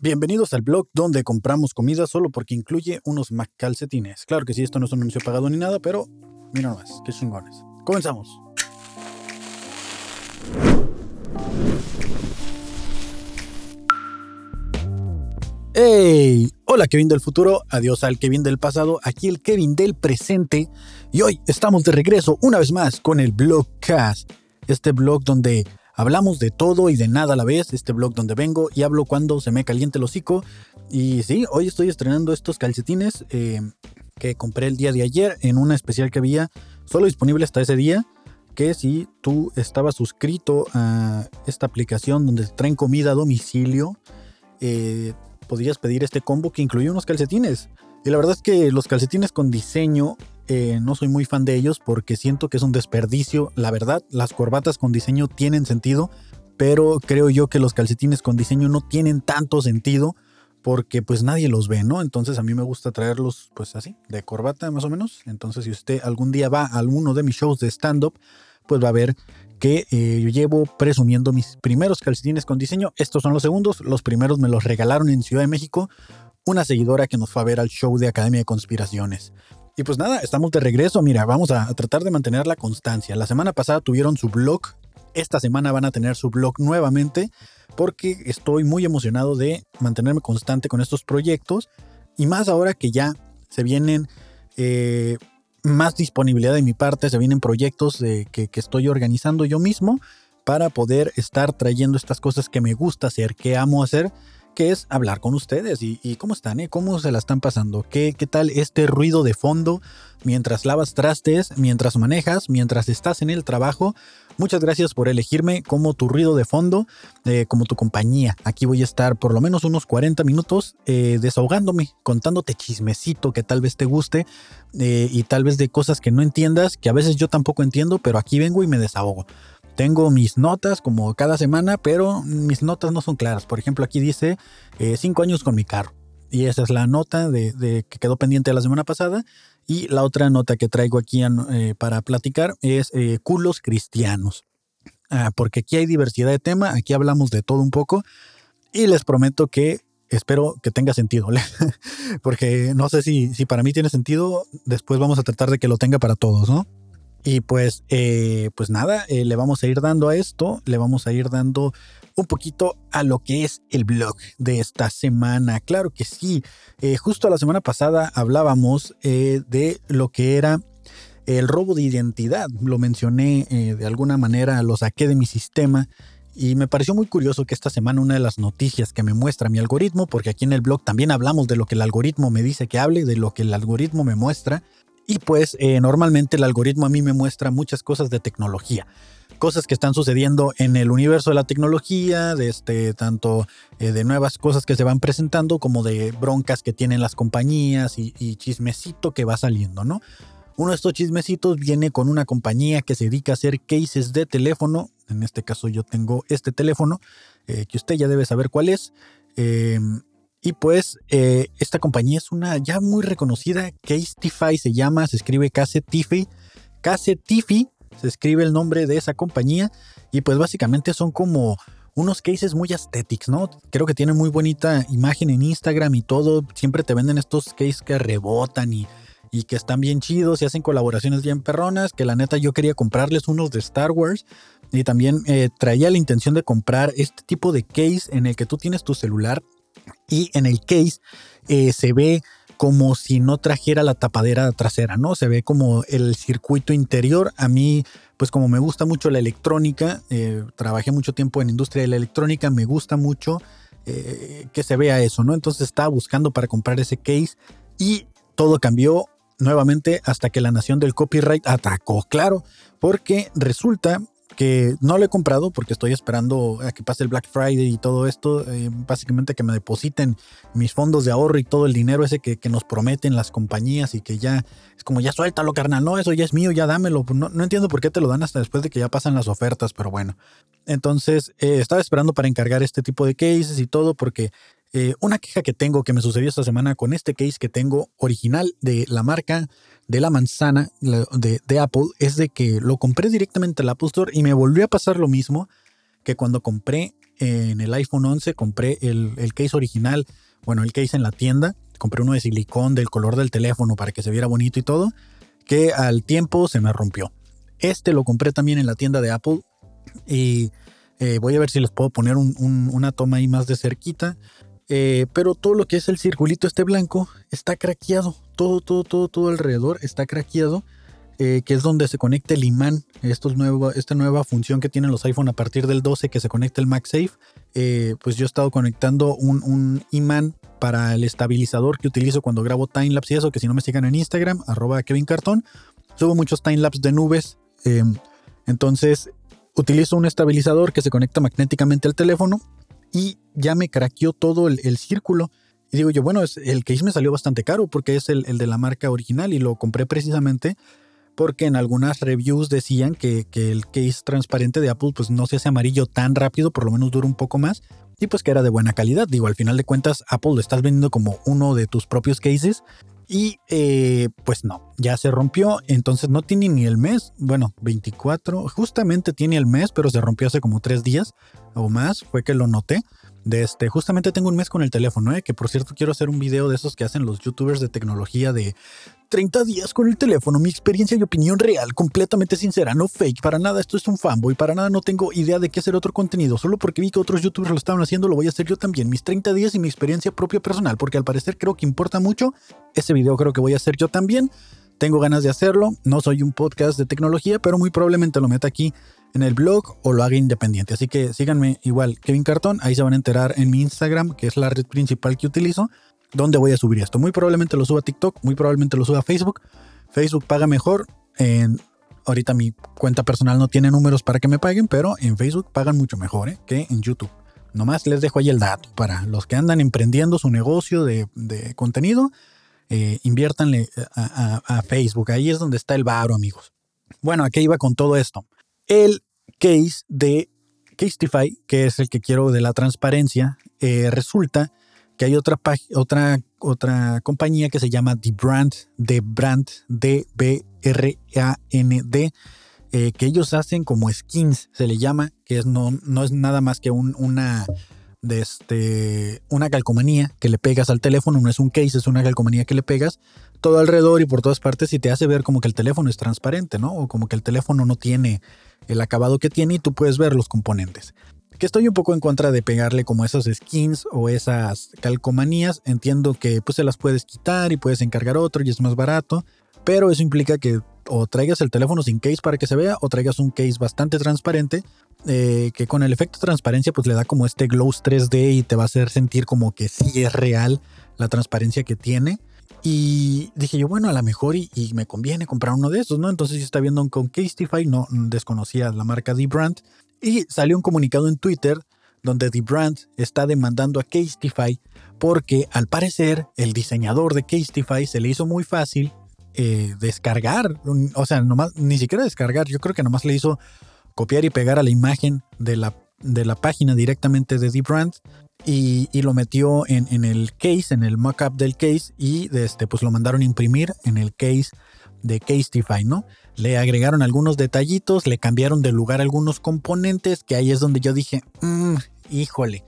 Bienvenidos al blog donde compramos comida solo porque incluye unos Mac calcetines. Claro que sí, esto no es un anuncio pagado ni nada, pero mira nomás, qué chingones. Comenzamos. ¡Hey! Hola Kevin del futuro, adiós al Kevin del pasado, aquí el Kevin del presente. Y hoy estamos de regreso una vez más con el Blogcast. Este blog donde Hablamos de todo y de nada a la vez, este blog donde vengo y hablo cuando se me caliente el hocico. Y sí, hoy estoy estrenando estos calcetines eh, que compré el día de ayer en una especial que había solo disponible hasta ese día. Que si tú estabas suscrito a esta aplicación donde traen comida a domicilio, eh, podrías pedir este combo que incluye unos calcetines. Y la verdad es que los calcetines con diseño eh, no soy muy fan de ellos porque siento que es un desperdicio. La verdad, las corbatas con diseño tienen sentido, pero creo yo que los calcetines con diseño no tienen tanto sentido porque pues nadie los ve, ¿no? Entonces a mí me gusta traerlos pues así, de corbata más o menos. Entonces si usted algún día va a alguno de mis shows de stand-up, pues va a ver que eh, yo llevo presumiendo mis primeros calcetines con diseño. Estos son los segundos, los primeros me los regalaron en Ciudad de México una seguidora que nos fue a ver al show de Academia de Conspiraciones. Y pues nada, estamos de regreso. Mira, vamos a, tratar de mantener la constancia. La semana pasada tuvieron su blog. Esta semana van a tener su blog nuevamente porque estoy muy emocionado de mantenerme constante con estos proyectos. Y más ahora que ya se vienen eh, más disponibilidad de mi parte, se vienen proyectos que, que estoy organizando yo mismo para poder estar trayendo estas cosas que me gusta hacer, que amo hacer que es hablar con ustedes y, cómo están, eh? cómo se la están pasando, ¿Qué, qué tal este ruido de fondo mientras lavas trastes, mientras manejas, mientras estás en el trabajo. Muchas gracias por elegirme como tu ruido de fondo, eh, como tu compañía. Aquí voy a estar por lo menos unos 40 minutos eh, desahogándome, contándote chismecito que tal vez te guste y tal vez de cosas que no entiendas, que a veces yo tampoco entiendo, pero aquí vengo y me desahogo. Tengo mis notas como cada semana, pero mis notas no son claras. Por ejemplo, aquí dice eh, cinco años con mi carro. Y esa es la nota de, que quedó pendiente la semana pasada. Y la otra nota que traigo aquí eh, para platicar es eh, culos cristianos. Ah, porque aquí hay diversidad de tema, aquí hablamos de todo un poco. Y les prometo que espero que tenga sentido. porque no sé si, si para mí tiene sentido, después vamos a tratar de que lo tenga para todos, ¿no? Y pues, eh, pues nada, eh, le vamos a ir dando a esto, le vamos a ir dando un poquito a lo que es el blog de esta semana. Claro que sí, eh, justo la semana pasada hablábamos de lo que era el robo de identidad. Lo mencioné de alguna manera, lo saqué de mi sistema. Y me pareció muy curioso que esta semana una de las noticias que me muestra mi algoritmo, porque aquí en el blog también hablamos de lo que el algoritmo me dice que hable, de lo que el algoritmo me muestra, y pues eh, normalmente el algoritmo a mí me muestra muchas cosas de tecnología. Cosas que están sucediendo en el universo de la tecnología, de este, tanto eh, de nuevas cosas que se van presentando como de broncas que tienen las compañías y, chismecito que va saliendo, ¿no? Uno de estos chismecitos viene con una compañía que se dedica a hacer cases de teléfono. En este caso yo tengo este teléfono, eh, que usted ya debe saber cuál es. Y pues eh, esta compañía es una ya muy reconocida, Casetify se llama, se escribe Casetify. Casetify se escribe el nombre de esa compañía y pues básicamente son como unos cases muy aesthetics, ¿no? Creo que tienen muy bonita imagen en Instagram y todo. Siempre te venden estos cases que rebotan y, y que están bien chidos y hacen colaboraciones bien perronas. Que la neta yo quería comprarles unos de Star Wars y también eh, traía la intención de comprar este tipo de case en el que tú tienes tu celular y en el case eh, se ve como si no trajera la tapadera trasera, ¿no? Se ve como el circuito interior. A mí, pues como me gusta mucho la electrónica, eh, trabajé mucho tiempo en industria de la electrónica, me gusta mucho eh, que se vea eso, ¿no? Entonces estaba buscando para comprar ese case y todo cambió nuevamente hasta que la nación del copyright atacó, claro, porque resulta que no lo he comprado porque estoy esperando a que pase el Black Friday y todo esto. Eh, básicamente que me depositen mis fondos de ahorro y todo el dinero ese que, nos prometen las compañías y que ya es como ya suéltalo, carnal. No, eso ya es mío, ya dámelo. No, no entiendo por qué te lo dan hasta después de que ya pasan las ofertas, pero bueno. Entonces eh, estaba esperando para encargar este tipo de cases y todo porque eh, una queja que tengo que me sucedió esta semana con este case que tengo original de la marca de la manzana de, Apple es de que lo compré directamente al Apple Store y me volvió a pasar lo mismo que cuando compré en el iPhone 11 compré el, el case original, bueno, el case en la tienda, compré uno de silicón del color del teléfono para que se viera bonito y todo, que al tiempo se me rompió. Este lo compré también en la tienda de Apple y eh, voy a ver si les puedo poner una toma ahí más de cerquita. Eh, pero todo lo que es el circulito este blanco está craqueado. Todo, todo, todo, todo alrededor está craqueado. Eh, que es donde se conecta el imán. Esto es nuevo, esta nueva función que tienen los iPhone a partir del 12 que se conecta el MagSafe. pues yo he estado conectando un, un, imán para el estabilizador que utilizo cuando grabo timelapse y eso. Que si no me sigan en Instagram, arroba Kevin Cartón. Subo muchos timelapse de nubes. entonces utilizo un estabilizador que se conecta magnéticamente al teléfono y ya me craqueó todo el, círculo. Y digo yo, bueno, es, el case me salió bastante caro porque es el, de la marca original y lo compré precisamente porque en algunas reviews decían que, el case transparente de Apple pues no se hace amarillo tan rápido, por lo menos dura un poco más y pues que era de buena calidad. Digo, al final de cuentas Apple lo estás vendiendo como uno de tus propios cases y eh, pues no, ya se rompió, entonces no tiene ni el mes, bueno, 24, justamente tiene el mes, pero se rompió hace como tres días o más, fue que lo noté. De este, justamente tengo un mes con el teléfono, ¿eh? que por cierto quiero hacer un video de esos que hacen los youtubers de tecnología de 30 días con el teléfono, mi experiencia y opinión real, completamente sincera, no fake, para nada esto es un fanboy, para nada no tengo idea de qué hacer otro contenido, solo porque vi que otros youtubers lo estaban haciendo, lo voy a hacer yo también, mis 30 días y mi experiencia propia personal, porque al parecer creo que importa mucho, ese video creo que voy a hacer yo también, tengo ganas de hacerlo, no soy un podcast de tecnología, pero muy probablemente lo meta aquí en el blog o lo haga independiente. Así que síganme igual, Kevin Cartón. Ahí se van a enterar en mi Instagram, que es la red principal que utilizo, donde voy a subir esto. Muy probablemente lo suba a TikTok, muy probablemente lo suba a Facebook. Facebook paga mejor. Ahorita mi cuenta personal no tiene números para que me paguen, pero en Facebook pagan mucho mejor ¿eh? que en YouTube. Nomás les dejo ahí el dato para los que andan emprendiendo su negocio de, contenido. Eh, inviértanle a, a, Facebook. Ahí es donde está el varo, amigos. Bueno, aquí iba con todo esto el case de Casetify, que es el que quiero de la transparencia, eh, resulta que hay otra, otra, otra compañía que se llama The Brand, The Brand, D-B-R-A-N-D, eh, que ellos hacen como skins, se le llama, que es no, no es nada más que una, de este, una calcomanía que le pegas al teléfono, no es un case, es una calcomanía que le pegas todo alrededor y por todas partes y te hace ver como que el teléfono es transparente, ¿no? O como que el teléfono no tiene el acabado que tiene y tú puedes ver los componentes. Que estoy un poco en contra de pegarle como esas skins o esas calcomanías. Entiendo que pues se las puedes quitar y puedes encargar otro y es más barato. Pero eso implica que o traigas el teléfono sin case para que se vea o traigas un case bastante transparente eh, que con el efecto transparencia pues le da como este glow 3D y te va a hacer sentir como que sí es real la transparencia que tiene. Y dije yo, bueno, a lo mejor y, me conviene comprar uno de esos, ¿no? Entonces yo estaba viendo con Casetify, no desconocía la marca D-Brand, y salió un comunicado en Twitter donde D-Brand está demandando a Casetify porque al parecer el diseñador de Casetify se le hizo muy fácil eh, descargar, o sea, nomás, ni siquiera descargar, yo creo que nomás le hizo copiar y pegar a la imagen de la, de la página directamente de D-Brand y, lo metió en, el case, en el mockup del case y este, pues lo mandaron a imprimir en el case de Casetify, ¿no? Le agregaron algunos detallitos, le cambiaron de lugar algunos componentes, que ahí es donde yo dije, mm, híjole,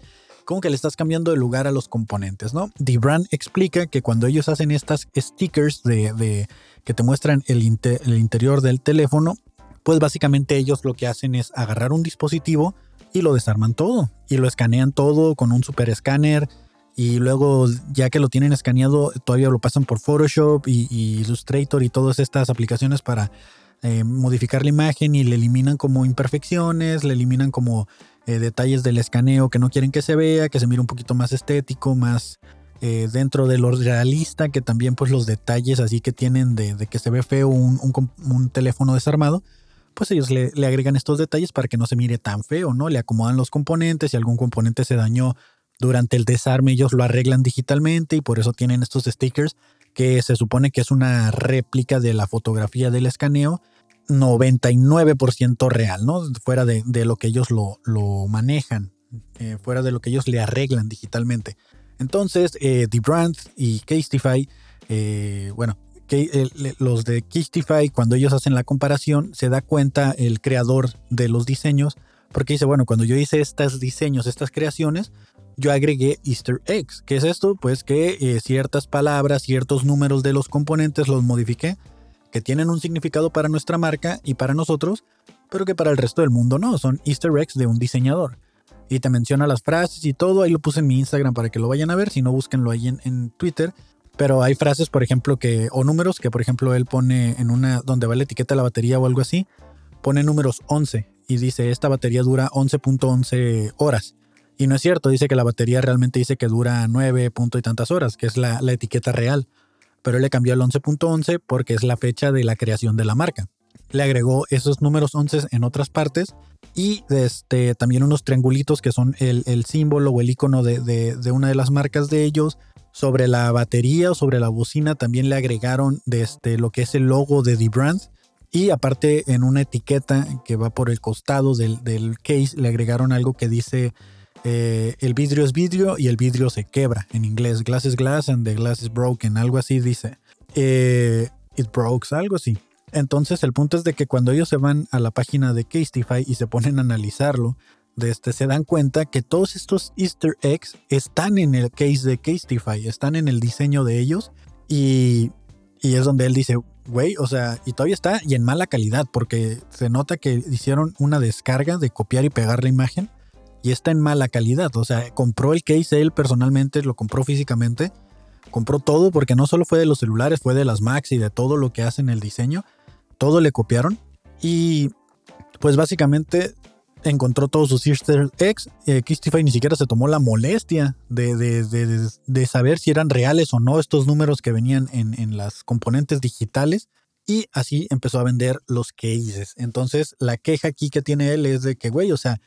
¿cómo que le estás cambiando de lugar a los componentes, no? brand explica que cuando ellos hacen estas stickers de, que te muestran el, el interior del teléfono, pues básicamente ellos lo que hacen es agarrar un dispositivo, y lo desarman todo y lo escanean todo con un super escáner y luego ya que lo tienen escaneado todavía lo pasan por Photoshop y, Illustrator y todas estas aplicaciones para eh, modificar la imagen y le eliminan como imperfecciones, le eliminan como eh, detalles del escaneo que no quieren que se vea, que se mire un poquito más estético, más eh, dentro de lo realista, que también pues los detalles así que tienen de, que se ve feo un teléfono desarmado, pues ellos le, agregan estos detalles para que no se mire tan feo, ¿no? Le acomodan los componentes, si algún componente se dañó durante el desarme, ellos lo arreglan digitalmente y por eso tienen estos stickers que se supone que es una réplica de la fotografía del escaneo, 99% real, ¿no? Fuera de, lo que ellos lo, manejan, eh, fuera de lo que ellos le arreglan digitalmente. Entonces, eh, The Brand y Casetify, eh, bueno, los de Kistify, cuando ellos hacen la comparación, se da cuenta el creador de los diseños, porque dice, bueno, cuando yo hice estos diseños, estas creaciones, yo agregué easter eggs. ¿Qué es esto? Pues que eh, ciertas palabras, ciertos números de los componentes los modifiqué, que tienen un significado para nuestra marca y para nosotros, pero que para el resto del mundo no, son easter eggs de un diseñador. Y te menciona las frases y todo, ahí lo puse en mi Instagram para que lo vayan a ver, si no búsquenlo ahí en, en Twitter. Pero hay frases, por ejemplo, que, o números que, por ejemplo, él pone en una, donde va la etiqueta de la batería o algo así, pone números 11 y dice, esta batería dura 11.11 horas. Y no es cierto, dice que la batería realmente dice que dura 9 punto y tantas horas, que es la, etiqueta real. Pero él le cambió al 11.11 porque es la fecha de la creación de la marca. Le agregó esos números 11 en otras partes y este, también unos triangulitos que son el, símbolo o el icono de, de, una de las marcas de ellos. Sobre la batería o sobre la bocina también le agregaron de este, lo que es el logo de The Brand. Y aparte en una etiqueta que va por el costado del, del case le agregaron algo que dice eh, el vidrio es vidrio y el vidrio se quebra. En inglés, glass is glass and the glass is broken. Algo así dice. Eh, it breaks, algo así. Entonces el punto es de que cuando ellos se van a la página de Casetify y se ponen a analizarlo, este, se dan cuenta que todos estos easter eggs están en el case de Casetify, están en el diseño de ellos y, y es donde él dice, güey, o sea, y todavía está y en mala calidad porque se nota que hicieron una descarga de copiar y pegar la imagen y está en mala calidad. O sea, compró el case él personalmente, lo compró físicamente, compró todo porque no solo fue de los celulares, fue de las Macs y de todo lo que hacen el diseño. Todo le copiaron y pues básicamente encontró todos sus easter eggs. Eh, Kistify ni siquiera se tomó la molestia de, de, saber si eran reales o no estos números que venían en, en las componentes digitales. Y así empezó a vender los cases. Entonces, la queja aquí que tiene él es de que, güey, o sea,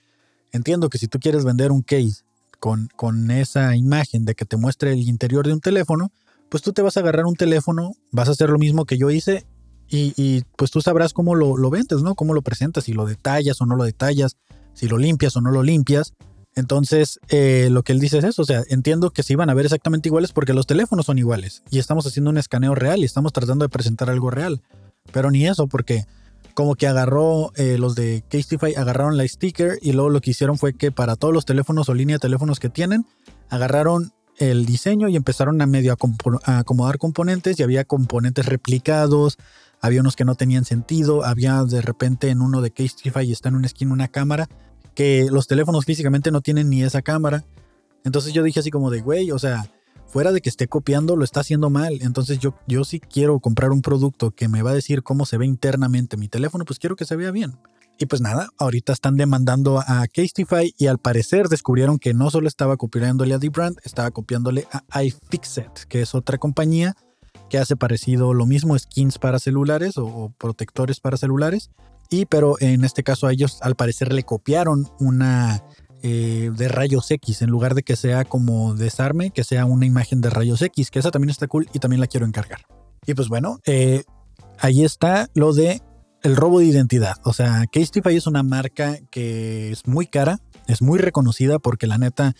Entiendo que si tú quieres vender un case con, con esa imagen de que te muestre el interior de un teléfono, pues tú te vas a agarrar un teléfono, vas a hacer lo mismo que yo hice y, pues tú sabrás cómo lo, lo, vendes, ¿no? Cómo lo presentas, si lo detallas o no lo detallas, si lo limpias o no lo limpias. Entonces, eh, lo que él dice es eso, o sea, entiendo que se iban a ver exactamente iguales porque los teléfonos son iguales y estamos haciendo un escaneo real y estamos tratando de presentar algo real. Pero ni eso, porque como que agarró eh, los de Casetify, agarraron la sticker y luego lo que hicieron fue que para todos los teléfonos o línea de teléfonos que tienen, agarraron el diseño y empezaron a medio acomodar componentes y había componentes replicados, había unos que no tenían sentido, había de repente en uno de Casetify y está en una esquina una cámara que los teléfonos físicamente no tienen ni esa cámara. Entonces yo dije así como de, güey, o sea, fuera de que esté copiando, lo está haciendo mal. Entonces yo, yo sí quiero comprar un producto que me va a decir cómo se ve internamente mi teléfono, pues quiero que se vea bien. Y pues nada, ahorita están demandando a Casetify y al parecer descubrieron que no solo estaba copiándole a D-Brand, estaba copiándole a iFixit, que es otra compañía que hace parecido lo mismo, skins para celulares o, protectores para celulares. Y pero en este caso a ellos al parecer le copiaron una eh, de rayos X, en lugar de que sea como desarme, que sea una imagen de rayos X, que esa también está cool y también la quiero encargar. Y pues bueno, eh, ahí está lo de el robo de identidad. O sea, Casetify es una marca que es muy cara, es muy reconocida porque la neta,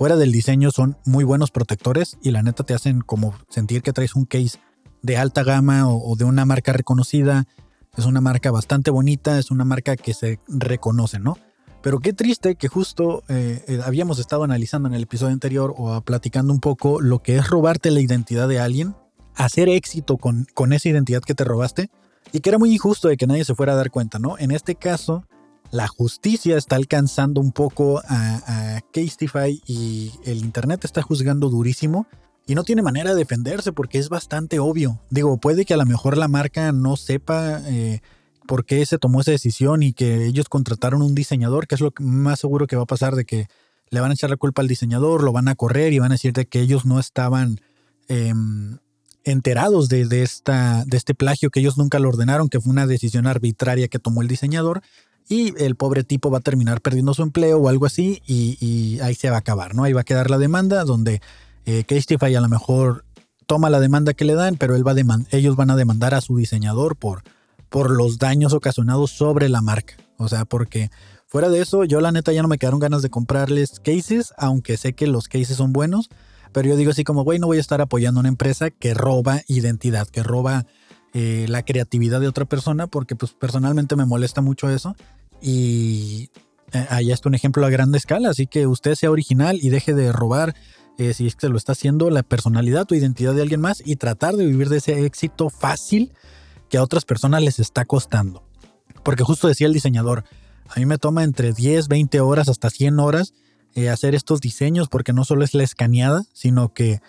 fuera del diseño son muy buenos protectores y la neta te hacen como sentir que traes un case de alta gama o de una marca reconocida. Es una marca bastante bonita, es una marca que se reconoce, ¿no? Pero qué triste que justo eh, eh, habíamos estado analizando en el episodio anterior o platicando un poco lo que es robarte la identidad de alguien, hacer éxito con, con esa identidad que te robaste y que era muy injusto de que nadie se fuera a dar cuenta, ¿no? En este caso, la justicia está alcanzando un poco a, a Casetify y el Internet está juzgando durísimo y no tiene manera de defenderse porque es bastante obvio. Digo, puede que a lo mejor la marca no sepa... Eh, por qué se tomó esa decisión y que ellos contrataron un diseñador, que es lo más seguro que va a pasar de que le van a echar la culpa al diseñador, lo van a correr y van a decir de que ellos no estaban em, enterados de, de este plagio, que ellos nunca lo ordenaron, que fue una decisión arbitraria que tomó el diseñador y el pobre tipo va a terminar perdiendo su empleo o algo así y, ahí se va a acabar, ¿no? Ahí va a quedar la demanda donde eh, a lo mejor toma la demanda que le dan, pero él va ellos van a demandar a su diseñador por por los daños ocasionados sobre la marca. O sea, porque fuera de eso, yo la neta ya no me quedaron ganas de comprarles cases, aunque sé que los cases son buenos. Pero yo digo así como, güey, no voy a estar apoyando una empresa que roba identidad, que roba eh, la creatividad de otra persona, porque pues personalmente me molesta mucho eso. Y, eh, ahí está un ejemplo a grande escala, así que usted sea original y deje de robar eh, si es que lo está haciendo la personalidad o identidad de alguien más y tratar de vivir de ese éxito fácil que a otras personas les está costando. Porque justo decía el diseñador, a mí me toma entre 10, 20 horas hasta 100 horas eh, hacer estos diseños porque no solo es la escaneada, sino que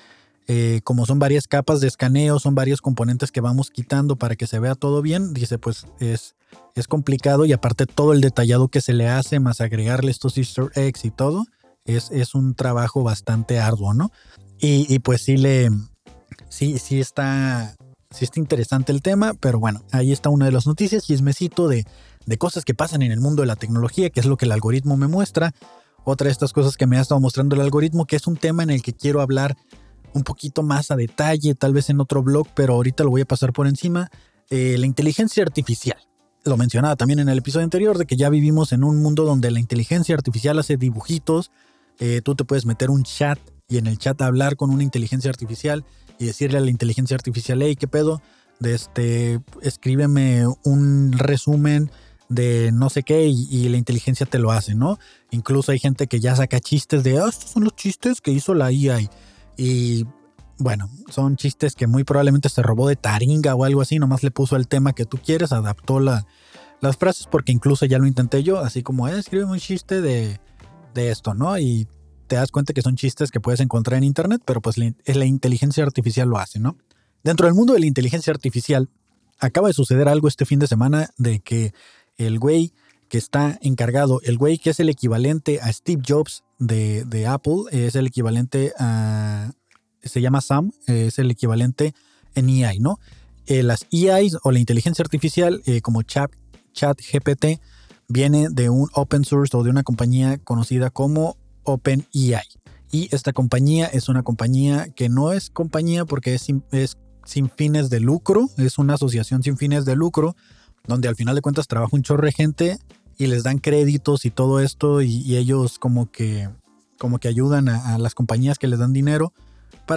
como son varias capas de escaneo, son varios componentes que vamos quitando para que se vea todo bien, dice pues es, es complicado y aparte todo el detallado que se le hace, más agregarle estos easter eggs y todo, es, es un trabajo bastante arduo, ¿no? Y, y pues sí le, sí, sí está, sí está interesante el tema, pero bueno, ahí está una de las noticias, chismecito de, de cosas que pasan en el mundo de la tecnología, que es lo que el algoritmo me muestra. Otra de estas cosas que me ha estado mostrando el algoritmo, que es un tema en el que quiero hablar un poquito más a detalle, tal vez en otro blog, pero ahorita lo voy a pasar por encima. Eh, la inteligencia artificial. Lo mencionaba también en el episodio anterior de que ya vivimos en un mundo donde la inteligencia artificial hace dibujitos. Eh, tú te puedes meter un chat y en el chat hablar con una inteligencia artificial y decirle a la inteligencia artificial, hey, ¿qué pedo? De este, escríbeme un resumen de no sé qué y, la inteligencia te lo hace, ¿no? Incluso hay gente que ya saca chistes de, ah, estos son los chistes que hizo la IA. Y bueno, son chistes que muy probablemente se robó de Taringa o algo así, nomás le puso el tema que tú quieres, adaptó la, las frases porque incluso ya lo intenté yo, así como, eh, escríbeme un chiste de, de esto, ¿no? Y te das cuenta que son chistes que puedes encontrar en internet, pero pues la, inteligencia artificial lo hace, ¿no? Dentro del mundo de la inteligencia artificial, acaba de suceder algo este fin de semana de que el güey que está encargado, el güey que es el equivalente a Steve Jobs de, Apple, es el equivalente a, se llama Sam, es el equivalente en EI, ¿no? Eh, las EIs o la inteligencia artificial eh, como Chat, Chat GPT viene de un open source o de una compañía conocida como OpenEI. Y esta compañía es una compañía que no es compañía porque es sin fines de lucro, es una asociación sin fines de lucro, donde al final de cuentas trabaja un chorro de gente y les dan créditos y todo esto y, ellos como que, como que ayudan a, las compañías que les dan dinero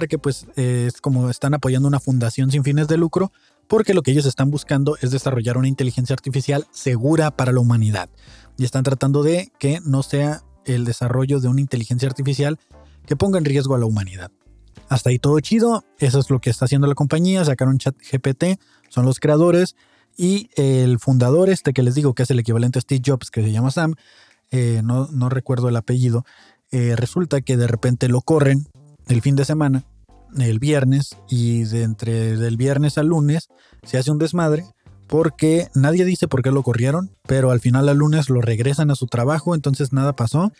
que pues es como están apoyando una fundación sin fines de lucro porque lo que ellos están buscando es desarrollar una inteligencia artificial segura para la humanidad. Y están tratando de que no sea el desarrollo de una inteligencia artificial que ponga en riesgo a la humanidad. Hasta ahí todo chido, eso es lo que está haciendo la compañía, sacaron chat GPT, son los creadores. Y el fundador este que les digo que es el equivalente a Steve Jobs, que se llama Sam, eh, no, no, recuerdo el apellido, eh, resulta que de repente lo corren el fin de semana, el viernes, y de entre del viernes al lunes se hace un desmadre porque nadie dice por qué lo corrieron, pero al final al lunes lo regresan a su trabajo, entonces nada pasó.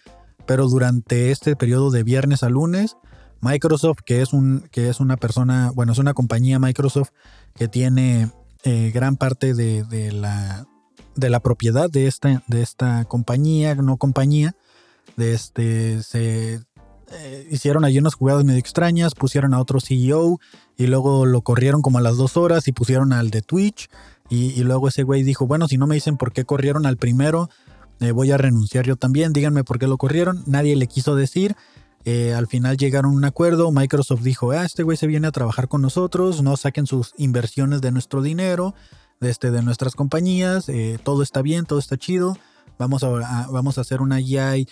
Pero durante este periodo de viernes a lunes, Microsoft, que es, un, que es una persona, bueno, es una compañía Microsoft que tiene eh, gran parte de, la, de la propiedad de esta, de esta compañía, no compañía, de este, se eh, hicieron ahí unas jugadas medio extrañas, pusieron a otro CEO y luego lo corrieron como a las dos horas y pusieron al de Twitch. Y, luego ese güey dijo, bueno, si no me dicen por qué corrieron al primero, eh, voy a renunciar yo también, díganme por qué lo corrieron. Nadie le quiso decir. Eh, al final llegaron a un acuerdo, Microsoft dijo, ah, este güey se viene a trabajar con nosotros, no saquen sus inversiones de nuestro dinero, de, este, de nuestras compañías, todo está bien, todo está chido, vamos a, vamos a hacer una AI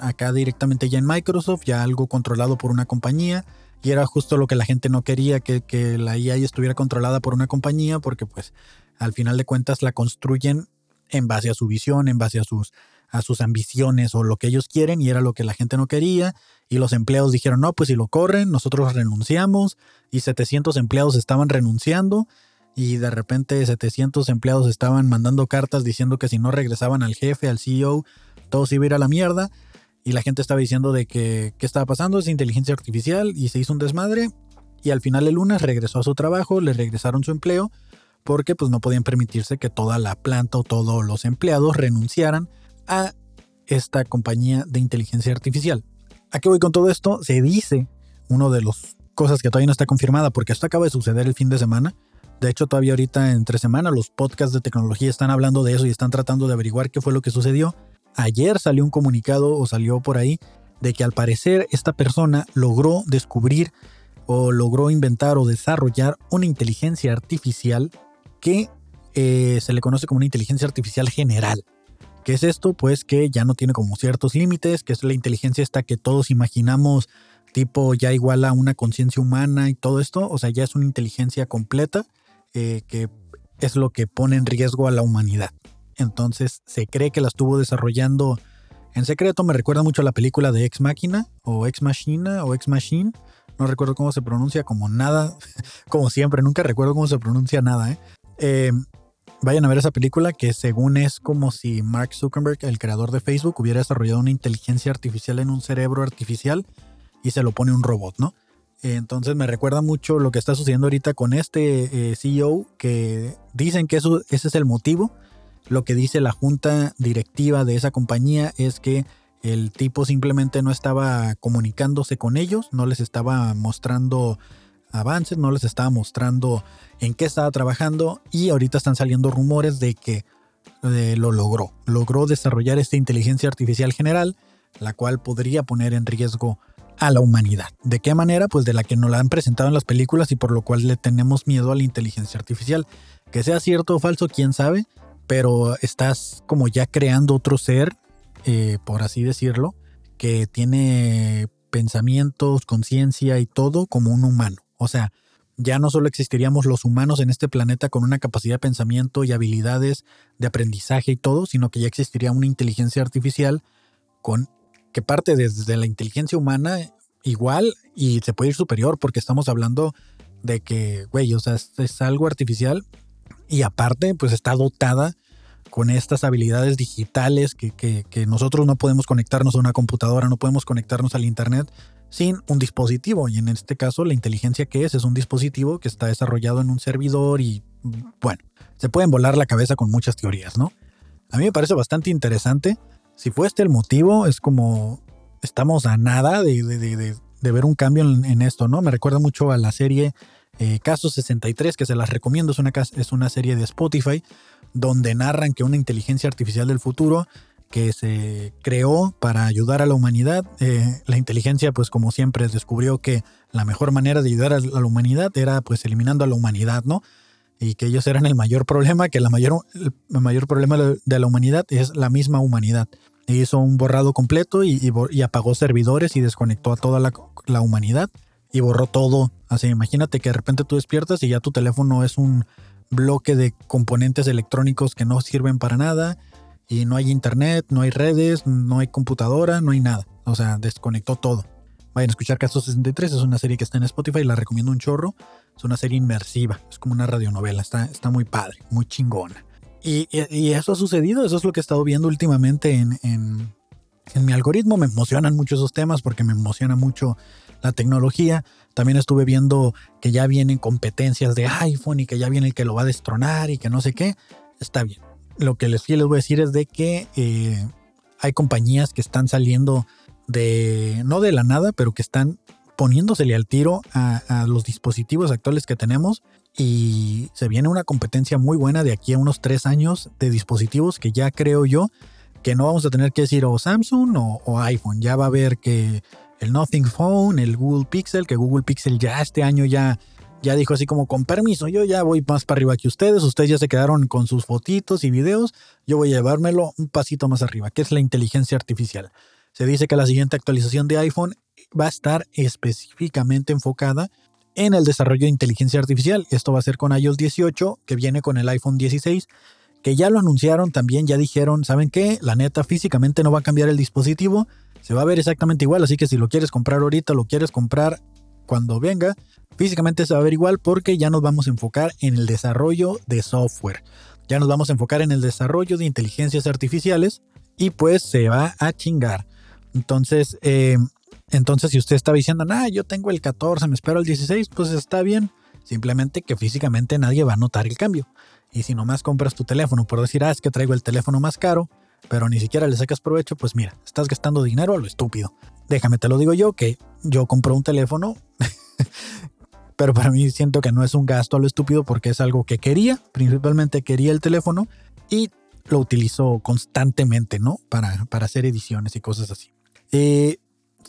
acá directamente ya en Microsoft, ya algo controlado por una compañía, y era justo lo que la gente no quería, que, que la AI estuviera controlada por una compañía, porque pues al final de cuentas la construyen en base a su visión, en base a sus, a sus ambiciones o lo que ellos quieren y era lo que la gente no quería y los empleados dijeron, no, pues si lo corren, nosotros renunciamos y 700 empleados estaban renunciando y de repente 700 empleados estaban mandando cartas diciendo que si no regresaban al jefe, al CEO, todo se iba a ir a la mierda y la gente estaba diciendo de que qué estaba pasando, es inteligencia artificial y se hizo un desmadre y al final el lunes regresó a su trabajo, le regresaron su empleo porque pues no podían permitirse que toda la planta o todos los empleados renunciaran a esta compañía de inteligencia artificial. ¿A qué voy con todo esto? Se dice, una de las cosas que todavía no está confirmada, porque esto acaba de suceder el fin de semana. De hecho, todavía ahorita entre semana los podcasts de tecnología están hablando de eso y están tratando de averiguar qué fue lo que sucedió. Ayer salió un comunicado o salió por ahí de que al parecer esta persona logró descubrir o logró inventar o desarrollar una inteligencia artificial que eh, se le conoce como una inteligencia artificial general. ¿Qué es esto? Pues que ya no tiene como ciertos límites, que es la inteligencia esta que todos imaginamos tipo ya igual a una conciencia humana y todo esto, o sea, ya es una inteligencia completa eh, que es lo que pone en riesgo a la humanidad. Entonces se cree que la estuvo desarrollando en secreto, me recuerda mucho a la película de Ex Máquina o Ex Machina o Ex Machine, no recuerdo cómo se pronuncia, como nada, como siempre, nunca recuerdo cómo se pronuncia nada. ¿eh? Eh, vayan a ver esa película que según es como si Mark Zuckerberg, el creador de Facebook, hubiera desarrollado una inteligencia artificial en un cerebro artificial y se lo pone un robot, ¿no? Entonces me recuerda mucho lo que está sucediendo ahorita con este eh, CEO que dicen que eso, ese es el motivo. Lo que dice la junta directiva de esa compañía es que el tipo simplemente no estaba comunicándose con ellos, no les estaba mostrando avances, no les estaba mostrando en qué estaba trabajando y ahorita están saliendo rumores de que eh, lo logró. Logró desarrollar esta inteligencia artificial general, la cual podría poner en riesgo a la humanidad. ¿De qué manera? Pues de la que nos la han presentado en las películas y por lo cual le tenemos miedo a la inteligencia artificial. Que sea cierto o falso, quién sabe, pero estás como ya creando otro ser, eh, por así decirlo, que tiene pensamientos, conciencia y todo como un humano. O sea, ya no solo existiríamos los humanos en este planeta con una capacidad de pensamiento y habilidades de aprendizaje y todo, sino que ya existiría una inteligencia artificial con que parte desde la inteligencia humana igual y se puede ir superior porque estamos hablando de que, güey, o sea, es, algo artificial y aparte pues está dotada con estas habilidades digitales que, que, nosotros no podemos conectarnos a una computadora, no podemos conectarnos al Internet sin un dispositivo. Y en este caso la inteligencia que es es un dispositivo que está desarrollado en un servidor y bueno, se pueden volar la cabeza con muchas teorías, ¿no? A mí me parece bastante interesante si fue este el motivo, es como estamos a nada de, ver un cambio en, esto, ¿no? Me recuerda mucho a la serie eh, Caso 63, que se las recomiendo, es una, es una serie de Spotify, donde narran que una inteligencia artificial del futuro que se creó para ayudar a la humanidad. Eh, la inteligencia, pues como siempre, descubrió que la mejor manera de ayudar a la humanidad era pues eliminando a la humanidad, ¿no? Y que ellos eran el mayor problema, que la mayor, el mayor problema de la humanidad es la misma humanidad hizo un borrado completo y, apagó servidores y desconectó a toda la, humanidad y borró todo. Así, imagínate que de repente tú despiertas y ya tu teléfono es un bloque de componentes electrónicos que no sirven para nada y no hay internet, no hay redes, no hay computadora, no hay nada. O sea, desconectó todo. Vayan a escuchar Caso 63, es una serie que está en Spotify, la recomiendo un chorro. Es una serie inmersiva, es como una radionovela, está, está muy padre, muy chingona. Y, eso ha sucedido, eso es lo que he estado viendo últimamente en, en, mi algoritmo. Me emocionan mucho esos temas porque me emociona mucho la tecnología. También estuve viendo que ya vienen competencias de iPhone y que ya viene el que lo va a destronar y que no sé qué. Está bien. Lo que les, les voy a decir es de que eh, hay compañías que están saliendo de, no de la nada, pero que están poniéndosele al tiro a los dispositivos actuales que tenemos y se viene una competencia muy buena de aquí a unos tres años de dispositivos que ya creo yo que no vamos a tener que decir o Samsung o, iPhone. Ya va a haber que el Nothing Phone, el Google Pixel, que Google Pixel ya este año ya, ya dijo así como con permiso, yo ya voy más para arriba que ustedes, ustedes ya se quedaron con sus fotitos y videos, yo voy a llevármelo un pasito más arriba, que es la inteligencia artificial. Se dice que la siguiente actualización de iPhone va a estar específicamente enfocada en el desarrollo de inteligencia artificial. Esto va a ser con iOS 18, que viene con el iPhone 16, que ya lo anunciaron también, ya dijeron, ¿saben qué? La neta físicamente no va a cambiar el dispositivo, se va a ver exactamente igual, así que si lo quieres comprar ahorita, lo quieres comprar cuando venga, físicamente se va a ver igual porque ya nos vamos a enfocar en el desarrollo de software. Ya nos vamos a enfocar en el desarrollo de inteligencias artificiales y pues se va a chingar. Entonces, eh, entonces, si usted está diciendo, ah, yo tengo el 14, me espero el 16, pues está bien. Simplemente que físicamente nadie va a notar el cambio. Y si nomás compras tu teléfono por decir, ah, es que traigo el teléfono más caro, pero ni siquiera le sacas provecho, pues mira, estás gastando dinero a lo estúpido. Déjame, te lo digo yo, que yo compro un teléfono, pero para mí siento que no es un gasto a lo estúpido porque es algo que quería, principalmente quería el teléfono y lo utilizo constantemente, ¿no? Para, para hacer ediciones y cosas así. Eh,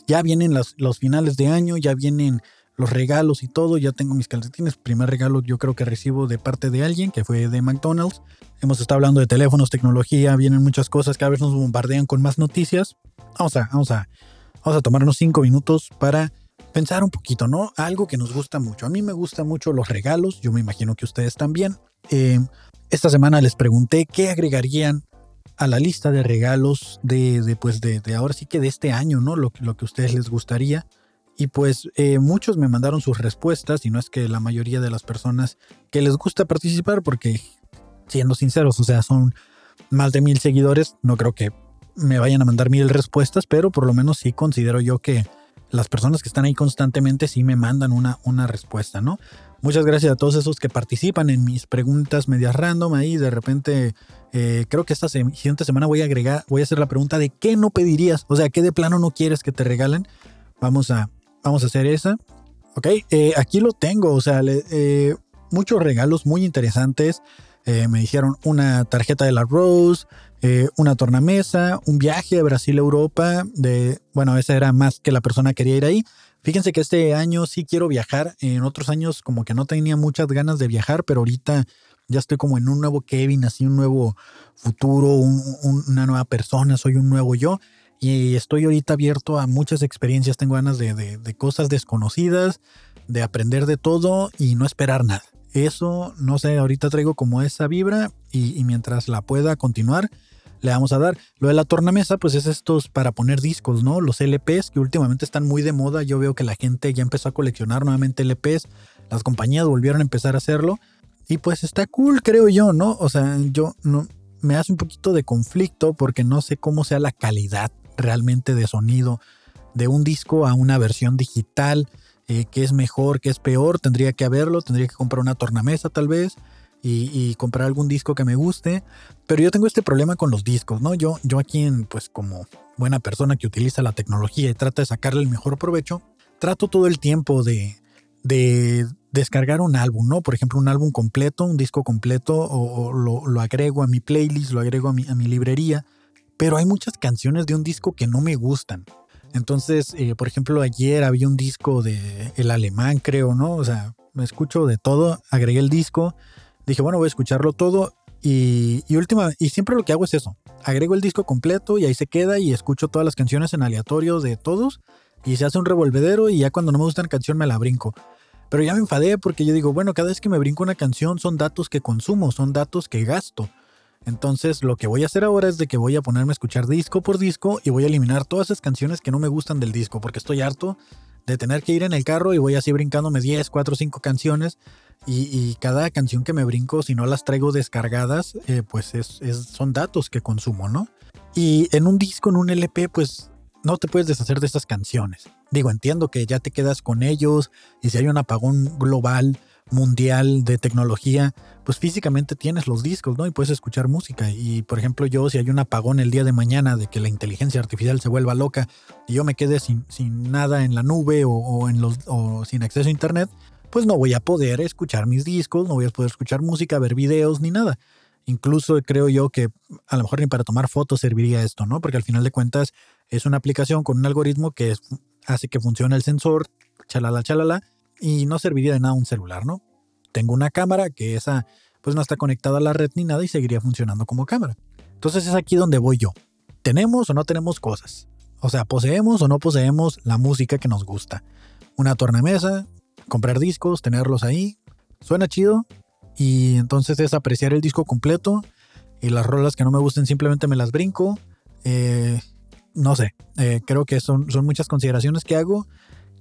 ya vienen los, finales de año, ya vienen los regalos y todo. Ya tengo mis calcetines. Primer regalo yo creo que recibo de parte de alguien, que fue de McDonald's. Hemos estado hablando de teléfonos, tecnología, vienen muchas cosas. Cada vez nos bombardean con más noticias. Vamos a, vamos a, vamos a tomarnos cinco minutos para pensar un poquito, ¿no? Algo que nos gusta mucho. A mí me gustan mucho los regalos. Yo me imagino que ustedes también. Eh, esta semana les pregunté qué agregarían a la lista de regalos de, de pues de, de, ahora sí que de este año, ¿no? Lo, lo que a ustedes les gustaría. Y pues eh, muchos me mandaron sus respuestas y no es que la mayoría de las personas que les gusta participar, porque siendo sinceros, o sea, son más de mil seguidores, no creo que me vayan a mandar mil respuestas, pero por lo menos sí considero yo que las personas que están ahí constantemente sí me mandan una, una respuesta, ¿no? Muchas gracias a todos esos que participan en mis preguntas medias random ahí. De repente, eh, creo que esta siguiente semana voy a agregar, voy a hacer la pregunta de qué no pedirías, o sea, qué de plano no quieres que te regalen. Vamos a, Vamos a hacer esa. Ok, eh, aquí lo tengo, o sea, eh, muchos regalos muy interesantes. Eh, me dijeron una tarjeta de la Rose, una tornamesa, un viaje a Brasil-Europa. De, bueno, esa era más que la persona quería ir ahí. Fíjense que este año sí quiero viajar. En otros años como que no tenía muchas ganas de viajar, pero ahorita ya estoy como en un nuevo Kevin, así un nuevo futuro, una nueva persona, soy un nuevo yo y estoy ahorita abierto a muchas experiencias, tengo ganas de, cosas desconocidas, de aprender de todo y no esperar nada. Eso, no sé, ahorita traigo como esa vibra y, mientras la pueda continuar, le vamos a dar. Lo de la tornamesa, pues es estos para poner discos, ¿no? Los LPs que últimamente están muy de moda. Yo veo que la gente ya empezó a coleccionar nuevamente LPs. Las compañías volvieron a empezar a hacerlo. Y pues está cool, creo yo, ¿no? O sea, yo no me hace un poquito de conflicto porque no sé cómo sea la calidad realmente de sonido de un disco a una versión digital, eh, que es mejor, que es peor, tendría que haberlo, tendría que comprar una tornamesa tal vez y, comprar algún disco que me guste, pero yo tengo este problema con los discos, ¿no? Yo, yo aquí, pues como buena persona que utiliza la tecnología y trata de sacarle el mejor provecho, trato todo el tiempo de, de descargar un álbum, ¿no? Por ejemplo, un álbum completo, un disco completo, o, lo, lo, agrego a mi playlist, lo agrego a mi, a mi librería pero hay muchas canciones de un disco que no me gustan. Entonces, eh, por ejemplo, ayer había un disco de El Alemán, creo, ¿no? O sea, me escucho de todo, agregué el disco, dije, bueno, voy a escucharlo todo y, última, y siempre lo que hago es eso, agrego el disco completo y ahí se queda y escucho todas las canciones en aleatorio de todos y se hace un revolvedero y ya cuando no me gusta la canción me la brinco. Pero ya me enfadé porque yo digo, bueno, cada vez que me brinco una canción son datos que consumo, son datos que gasto. Entonces lo que voy a hacer ahora es de que voy a ponerme a escuchar disco por disco y voy a eliminar todas esas canciones que no me gustan del disco porque estoy harto de tener que ir en el carro y voy así brincándome 10, 4, 5 canciones y, cada canción que me brinco, si no las traigo descargadas, eh, pues es, son datos que consumo, ¿no? Y en un disco, en un LP, pues no te puedes deshacer de estas canciones. Digo, entiendo que ya te quedas con ellos y si hay un apagón global, mundial de tecnología, pues físicamente tienes los discos, ¿no? Y puedes escuchar música. Y por ejemplo, yo, si hay un apagón el día de mañana de que la inteligencia artificial se vuelva loca y yo me quede sin, sin nada en la nube o, o sin acceso a internet, pues no voy a poder escuchar mis discos, no voy a poder escuchar música, ver videos ni nada. Incluso creo yo que a lo mejor ni para tomar fotos serviría esto, ¿no? Porque al final de cuentas es una aplicación con un algoritmo que hace que funcione el sensor, chalala, chalala, y no serviría de nada un celular, ¿no? Tengo una cámara que esa pues no está conectada a la red ni nada y seguiría funcionando como cámara. Entonces es aquí donde voy yo. ¿Tenemos o no tenemos cosas? O sea, poseemos o no poseemos la música que nos gusta. Una tornamesa, comprar discos, tenerlos ahí, suena chido y entonces es apreciar el disco completo y las rolas que no me gusten simplemente me las brinco. Eh, no sé, eh, creo que son, son muchas consideraciones que hago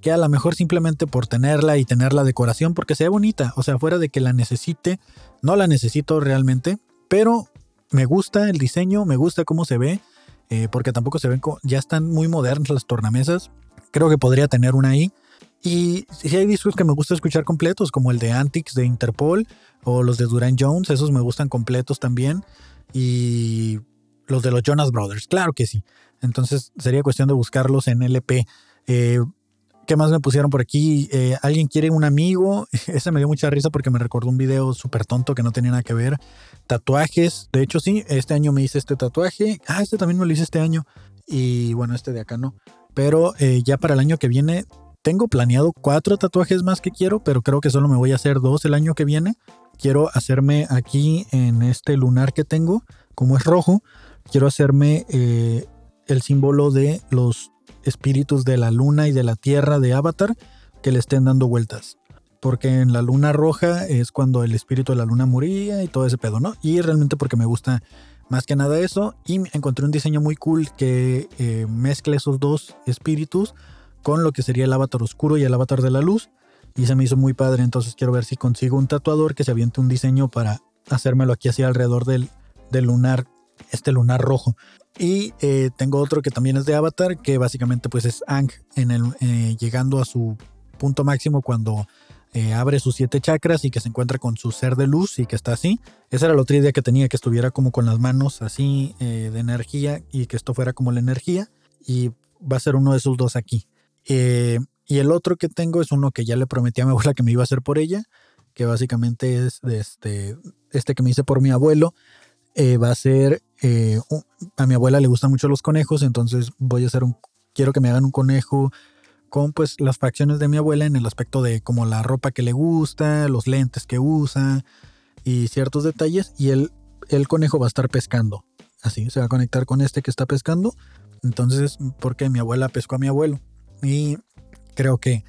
que a lo mejor simplemente por tenerla y tener la decoración porque sea bonita, o sea, fuera de que la necesite, no la necesito realmente, pero me gusta el diseño, me gusta cómo se ve, eh, porque tampoco se ven, ya están muy modernas las tornamesas, creo que podría tener una ahí. Y si hay discos que me gusta escuchar completos, como el de Antics de Interpol o los de Duran Jones, esos me gustan completos también. Y los de los Jonas Brothers, claro que sí. Entonces sería cuestión de buscarlos en LP. Eh, ¿Qué más me pusieron por aquí? Eh, ¿Alguien quiere un amigo? Ese me dio mucha risa porque me recordó un video súper tonto que no tenía nada que ver. Tatuajes. De hecho, sí, este año me hice este tatuaje. Ah, este también me lo hice este año. Y bueno, este de acá no. Pero eh, ya para el año que viene tengo planeado cuatro tatuajes más que quiero, pero creo que solo me voy a hacer dos el año que viene. Quiero hacerme aquí en este lunar que tengo, como es rojo, quiero hacerme eh, el símbolo de los espíritus de la luna y de la tierra de Avatar que le estén dando vueltas. Porque en la luna roja es cuando el espíritu de la luna moría y todo ese pedo, ¿no? Y realmente porque me gusta más que nada eso. Y encontré un diseño muy cool que eh, mezcla esos dos espíritus con lo que sería el avatar oscuro y el avatar de la luz. Y se me hizo muy padre. Entonces quiero ver si consigo un tatuador que se aviente un diseño para hacérmelo aquí así alrededor del, del lunar, este lunar rojo. Y eh, tengo otro que también es de Avatar, que básicamente pues es Ang en el, eh, llegando a su punto máximo cuando eh, abre sus siete chakras y que se encuentra con su ser de luz y que está así. Esa era la otra idea que tenía, que estuviera como con las manos así de energía y que esto fuera como la energía. Y va a ser uno de esos dos aquí. y el otro que tengo es uno que ya le prometí a mi abuela que me iba a hacer por ella, que básicamente es de este, este que me hice por mi abuelo. va a ser eh, a mi abuela le gustan mucho los conejos, entonces voy a hacer un, quiero que me hagan un conejo con pues las facciones de mi abuela en el aspecto de como la ropa que le gusta, los lentes que usa y ciertos detalles y el, el conejo va a estar pescando. Así, se va a conectar con este que está pescando. Entonces, porque mi abuela pescó a mi abuelo. Y creo que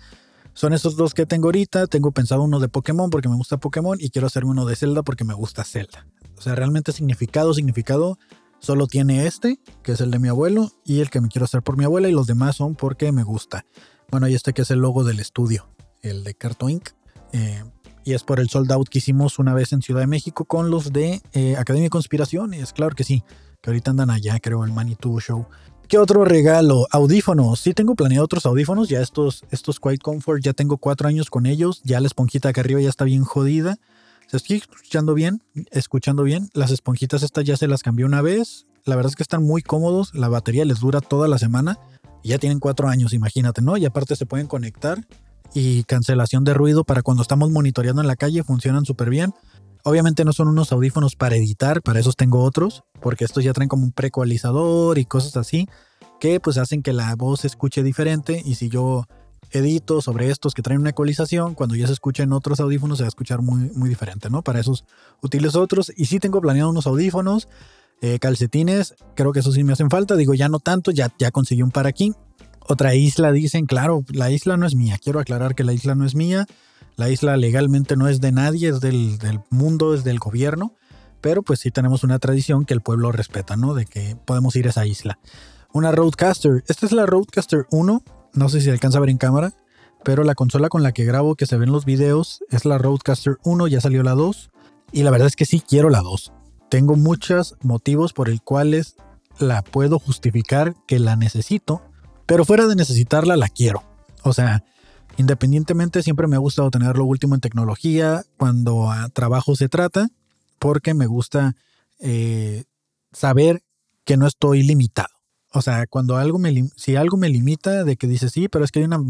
son esos dos que tengo ahorita. Tengo pensado uno de Pokémon porque me gusta Pokémon y quiero hacerme uno de Zelda porque me gusta Zelda. O sea, realmente significado, significado, solo tiene este, que es el de mi abuelo, y el que me quiero hacer por mi abuela, y los demás son porque me gusta. Bueno, y este que es el logo del estudio, el de Carto Inc. Eh, y es por el sold out que hicimos una vez en Ciudad de México con los de eh, Academia de Conspiración. Y es claro que sí, que ahorita andan allá, creo, el Manitou Show. ¿Qué otro regalo? Audífonos. Sí tengo planeado otros audífonos. Ya estos, estos Quiet Comfort, ya tengo cuatro años con ellos. Ya la esponjita acá arriba ya está bien jodida. Estoy escuchando bien, escuchando bien. Las esponjitas estas ya se las cambié una vez. La verdad es que están muy cómodos. La batería les dura toda la semana. Y ya tienen cuatro años, imagínate, ¿no? Y aparte se pueden conectar. Y cancelación de ruido para cuando estamos monitoreando en la calle funcionan súper bien. Obviamente no son unos audífonos para editar, para esos tengo otros, porque estos ya traen como un precualizador y cosas así, que pues hacen que la voz se escuche diferente. Y si yo edito sobre estos que traen una ecualización, cuando ya se escuchen otros audífonos se va a escuchar muy, muy diferente, ¿no? Para esos utilizo otros y sí tengo planeado unos audífonos, eh, calcetines, creo que eso sí me hacen falta, digo ya no tanto, ya, ya conseguí un par aquí. Otra isla dicen, claro, la isla no es mía, quiero aclarar que la isla no es mía, la isla legalmente no es de nadie, es del, del mundo, es del gobierno, pero pues sí tenemos una tradición que el pueblo respeta, ¿no? De que podemos ir a esa isla. Una Roadcaster, esta es la Roadcaster 1, no sé si alcanza a ver en cámara, pero la consola con la que grabo que se ven los videos es la Roadcaster 1, ya salió la 2 y la verdad es que sí quiero la 2. Tengo muchos motivos por el cuales la puedo justificar que la necesito, pero fuera de necesitarla la quiero. O sea, independientemente siempre me ha gustado tener lo último en tecnología cuando a trabajo se trata, porque me gusta eh, saber que no estoy limitado. O sea, cuando algo me, si algo me limita de que dice sí, pero es que hay una,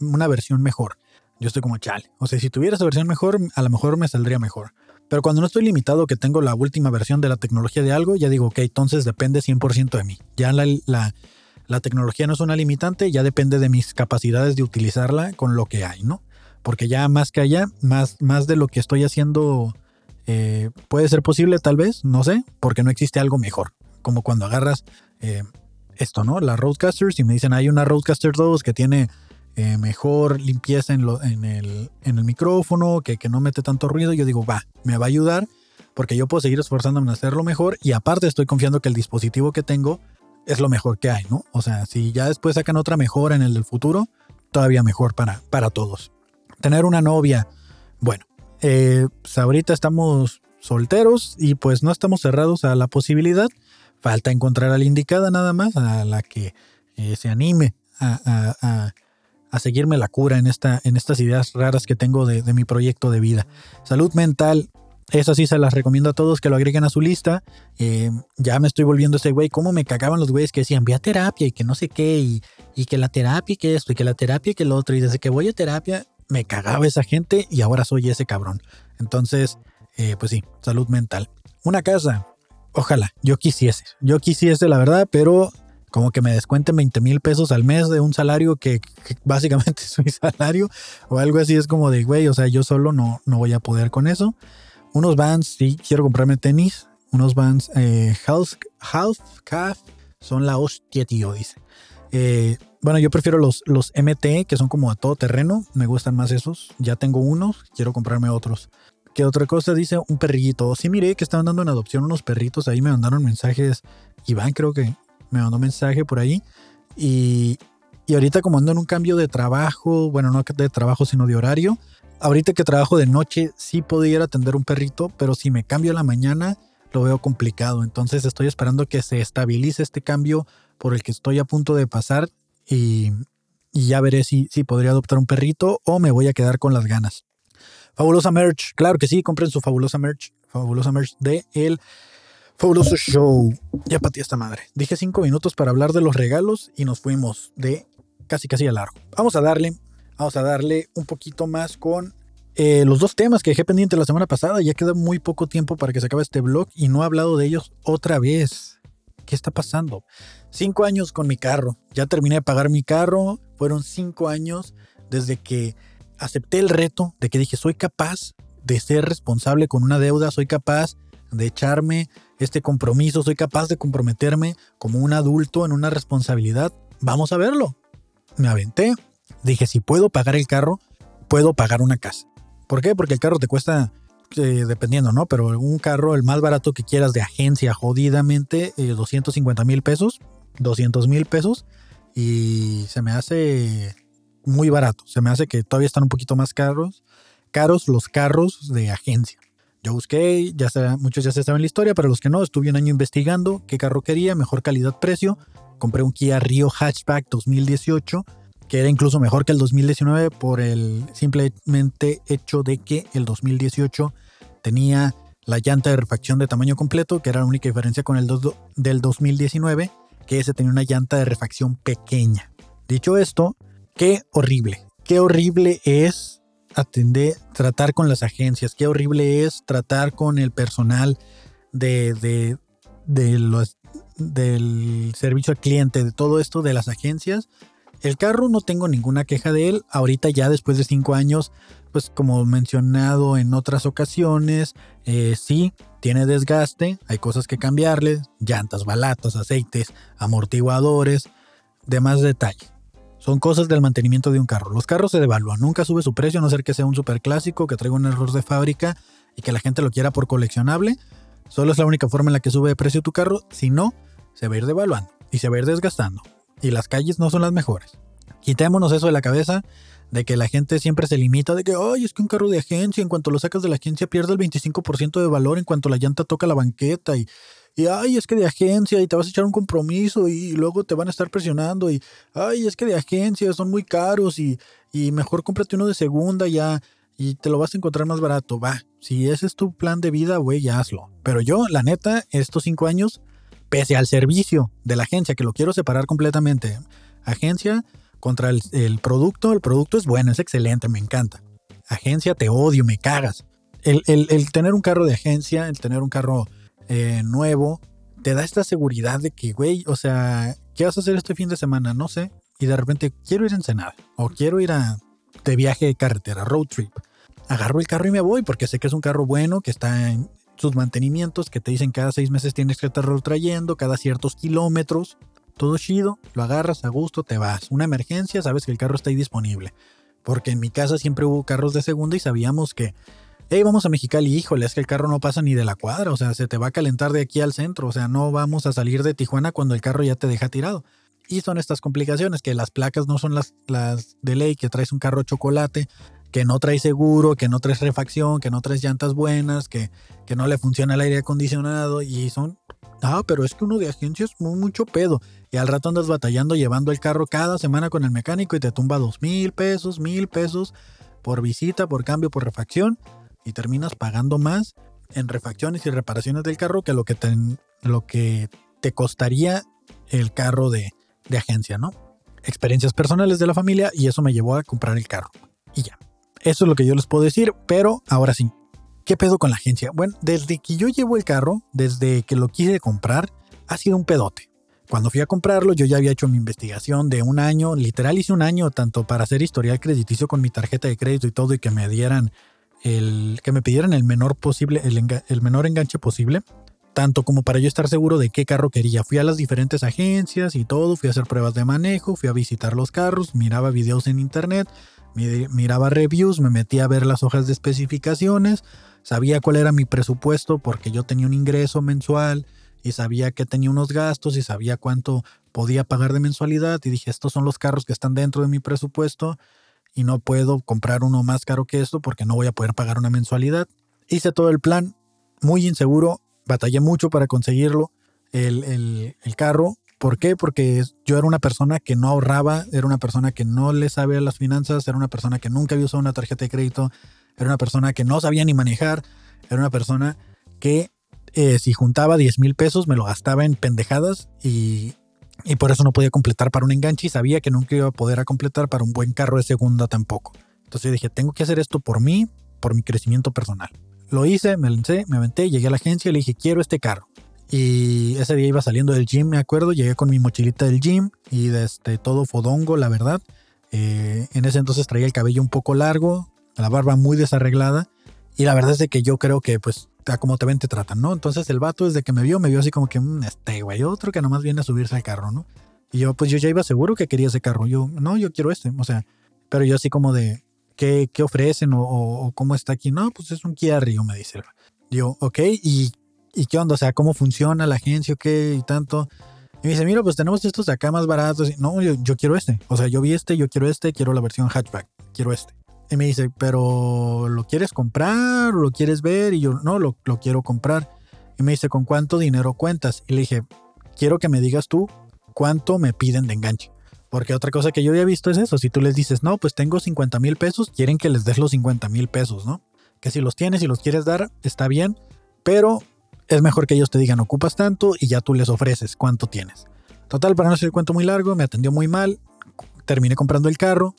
una versión mejor. Yo estoy como chale. O sea, si tuviera esa versión mejor, a lo mejor me saldría mejor. Pero cuando no estoy limitado que tengo la última versión de la tecnología de algo, ya digo, ok, entonces depende 100% de mí. Ya la, la, la, tecnología no es una limitante, ya depende de mis capacidades de utilizarla con lo que hay, ¿no? Porque ya más que allá, más, más de lo que estoy haciendo eh, puede ser posible tal vez, no sé, porque no existe algo mejor. Como cuando agarras eh, esto, ¿no? La Roadcaster, si me dicen hay una Roadcaster 2 que tiene eh, mejor limpieza en, el, micrófono, que, no mete tanto ruido, yo digo, va, me va a ayudar porque yo puedo seguir esforzándome en hacerlo mejor y aparte estoy confiando que el dispositivo que tengo es lo mejor que hay, ¿no? O sea, si ya después sacan otra mejora en el futuro, todavía mejor para, para todos. Tener una novia, bueno, eh, pues ahorita estamos solteros y pues no estamos cerrados a la posibilidad Falta encontrar a la indicada nada más, a la que eh, se anime a, seguirme la cura en, esta, en estas ideas raras que tengo de, mi proyecto de vida. Salud mental, eso sí se las recomiendo a todos que lo agreguen a su lista. Eh, ya me estoy volviendo ese güey. ¿Cómo me cagaban los güeyes que decían, ve a terapia y que no sé qué, y, y, que la terapia y que esto, y que la terapia y que lo otro. Y desde que voy a terapia, me cagaba esa gente y ahora soy ese cabrón. Entonces, eh, pues sí, salud mental. Una casa, Ojalá, yo quisiese. Yo quisiese, la verdad, pero como que me descuenten 20 mil pesos al mes de un salario que, básicamente es mi salario o algo así. Es como de, güey, o sea, yo solo no, no voy a poder con eso. Unos Vans, sí, quiero comprarme tenis. Unos Vans eh, Half, Half Calf son la hostia, tío, dice. Eh, bueno, yo prefiero los, los MT, que son como a todo terreno. Me gustan más esos. Ya tengo unos, quiero comprarme otros. ¿Qué otra cosa? Dice un perrito. Sí, miré que estaban dando en adopción unos perritos. Ahí me mandaron mensajes. Iván, creo que me mandó mensaje por ahí. Y, y ahorita como ando en un cambio de trabajo, bueno, no de trabajo, sino de horario. Ahorita que trabajo de noche, sí pudiera atender un perrito, pero si me cambio a la mañana, lo veo complicado. Entonces estoy esperando que se estabilice este cambio por el que estoy a punto de pasar y, y ya veré si, si podría adoptar un perrito o me voy a quedar con las ganas. Fabulosa merch, claro que sí, compren su fabulosa merch, fabulosa merch de el Fabuloso show. Ya patí esta madre. Dije cinco minutos para hablar de los regalos y nos fuimos de casi casi a largo. Vamos a darle, vamos a darle un poquito más con eh, los dos temas que dejé pendiente la semana pasada. Ya queda muy poco tiempo para que se acabe este blog y no he hablado de ellos otra vez. ¿Qué está pasando? Cinco años con mi carro. Ya terminé de pagar mi carro. Fueron cinco años desde que acepté el reto de que dije soy capaz de ser responsable con una deuda, soy capaz de echarme este compromiso, soy capaz de comprometerme como un adulto en una responsabilidad, vamos a verlo. Me aventé, dije, si puedo pagar el carro, puedo pagar una casa. ¿Por qué? Porque el carro te cuesta, eh, dependiendo, ¿no? Pero un carro, el más barato que quieras de agencia, jodidamente, 250 eh, mil pesos, 200 mil pesos, y se me hace muy barato. Se me hace que todavía están un poquito más caros, caros los carros de agencia. Yo busqué, ya muchos ya se saben la historia, pero los que no, estuve un año investigando qué carro quería, mejor calidad-precio. Compré un Kia Rio Hatchback 2018, que era incluso mejor que el 2019 por el simplemente hecho de que el 2018 tenía la llanta de refacción de tamaño completo, que era la única diferencia con el del 2019, que ese tenía una llanta de refacción pequeña. Dicho esto, qué horrible, qué horrible es atender, tratar con las agencias, qué horrible es tratar con el personal de, del servicio al cliente, de todo esto de las agencias. El carro no tengo ninguna queja de él. Ahorita ya después de cinco años, pues como mencionado en otras ocasiones, eh, sí, tiene desgaste, hay cosas que cambiarle, llantas, balatas, aceites, amortiguadores, demás detalles. Son cosas del mantenimiento de un carro. Los carros se devalúan, nunca sube su precio a no ser que sea un superclásico, que traiga un error de fábrica y que la gente lo quiera por coleccionable. Solo es la única forma en la que sube de precio tu carro, si no, se va a ir devaluando y se va a ir desgastando. Y las calles no son las mejores. Quitémonos eso de la cabeza de que la gente siempre se limita de que, ay, es que un carro de agencia, en cuanto lo sacas de la agencia, pierde el 25% de valor en cuanto la llanta toca la banqueta y y ay, es que de agencia y te vas a echar un compromiso y luego te van a estar presionando y ay, es que de agencia son muy caros y, y mejor cómprate uno de segunda ya y te lo vas a encontrar más barato. Va, si ese es tu plan de vida, güey, hazlo. Pero yo, la neta, estos cinco años, pese al servicio de la agencia, que lo quiero separar completamente, agencia contra el, producto, el producto es bueno, es excelente, me encanta. Agencia, te odio, me cagas. El, el tener un carro de agencia, el tener un carro eh, nuevo, te da esta seguridad de que, güey, o sea, ¿qué vas a hacer este fin de semana? No sé. Y de repente quiero ir a Ensenada o quiero ir a, de viaje de carretera, road trip. Agarro el carro y me voy porque sé que es un carro bueno, que está en sus mantenimientos, que te dicen cada seis meses tienes que estarlo trayendo, cada ciertos kilómetros. Todo chido, lo agarras a gusto, te vas. Una emergencia, sabes que el carro está ahí disponible. Porque en mi casa siempre hubo carros de segunda y sabíamos que hey, vamos a Mexicali, híjole, es que el carro no pasa ni de la cuadra, o sea, se te va a calentar de aquí al centro, o sea, no vamos a salir de Tijuana cuando el carro ya te deja tirado. Y son estas complicaciones, que las placas no son las, las de ley, que traes un carro chocolate, que no traes seguro, que no traes refacción, que no traes llantas buenas, que, que no le funciona el aire acondicionado y son... Ah, pero es que uno de agencia es mucho pedo. Y al rato andas batallando llevando el carro cada semana con el mecánico y te tumba dos mil pesos, mil pesos por visita, por cambio, por refacción y terminas pagando más en refacciones y reparaciones del carro que lo que te, costaría el carro de, de agencia, ¿no? Experiencias personales de la familia y eso me llevó a comprar el carro. Y ya. Eso es lo que yo les puedo decir, pero ahora sí. ¿Qué pedo con la agencia? Bueno, desde que yo llevo el carro, desde que lo quise comprar, ha sido un pedote. Cuando fui a comprarlo, yo ya había hecho mi investigación de un año, literal hice un año, tanto para hacer historial crediticio con mi tarjeta de crédito y todo, y que me dieran el, que me pidieran el menor posible, el, menor enganche posible, tanto como para yo estar seguro de qué carro quería. Fui a las diferentes agencias y todo, fui a hacer pruebas de manejo, fui a visitar los carros, miraba videos en internet, miraba reviews, me metía a ver las hojas de especificaciones, sabía cuál era mi presupuesto porque yo tenía un ingreso mensual y sabía que tenía unos gastos y sabía cuánto podía pagar de mensualidad y dije, estos son los carros que están dentro de mi presupuesto y no puedo comprar uno más caro que esto porque no voy a poder pagar una mensualidad. Hice todo el plan, muy inseguro, batallé mucho para conseguirlo, el, el, carro. ¿Por qué? Porque yo era una persona que no ahorraba, era una persona que no le sabía las finanzas, era una persona que nunca había usado una tarjeta de crédito, era una persona que no sabía ni manejar, era una persona que eh, si juntaba 10 mil pesos me lo gastaba en pendejadas y, y por eso no podía completar para un enganche y sabía que nunca iba a poder completar para un buen carro de segunda tampoco. Entonces dije, tengo que hacer esto por mí, por mi crecimiento personal. Lo hice, me lancé, me aventé, llegué a la agencia y le dije, quiero este carro. Y ese día iba saliendo del gym, me acuerdo, llegué con mi mochilita del gym y de este, todo fodongo, la verdad. Eh, en ese entonces traía el cabello un poco largo, la barba muy desarreglada. Y la verdad es de que yo creo que pues como te ven te tratan, ¿no? Entonces el vato desde que me vio, me vio así como que, mm, este güey, otro que nomás viene a subirse al carro, ¿no? Y yo, pues yo ya iba seguro que quería ese carro. Yo, no, yo quiero este, o sea, pero yo así como de, ¿qué, qué ofrecen o, cómo está aquí? No, pues es un Kia Rio, me dice. Yo, ok, ¿y, ¿y qué onda? O sea, ¿cómo funciona la agencia o qué y tanto? Y me dice, mira, pues tenemos estos acá más baratos. No, yo quiero este. O sea, yo vi este, yo quiero este, quiero la versión hatchback, quiero este. Y me dice, pero ¿lo quieres comprar lo quieres ver? Y yo, no, lo, quiero comprar. Y me dice, ¿con cuánto dinero cuentas? Y le dije, quiero que me digas tú cuánto me piden de enganche. Porque otra cosa que yo había visto es eso. Si tú les dices, no, pues tengo 50 mil pesos, quieren que les des los 50 mil pesos, ¿no? Que si los tienes y los quieres dar, está bien. Pero es mejor que ellos te digan, ocupas tanto y ya tú les ofreces cuánto tienes. Total, para no hacer el cuento muy largo, me atendió muy mal. Terminé comprando el carro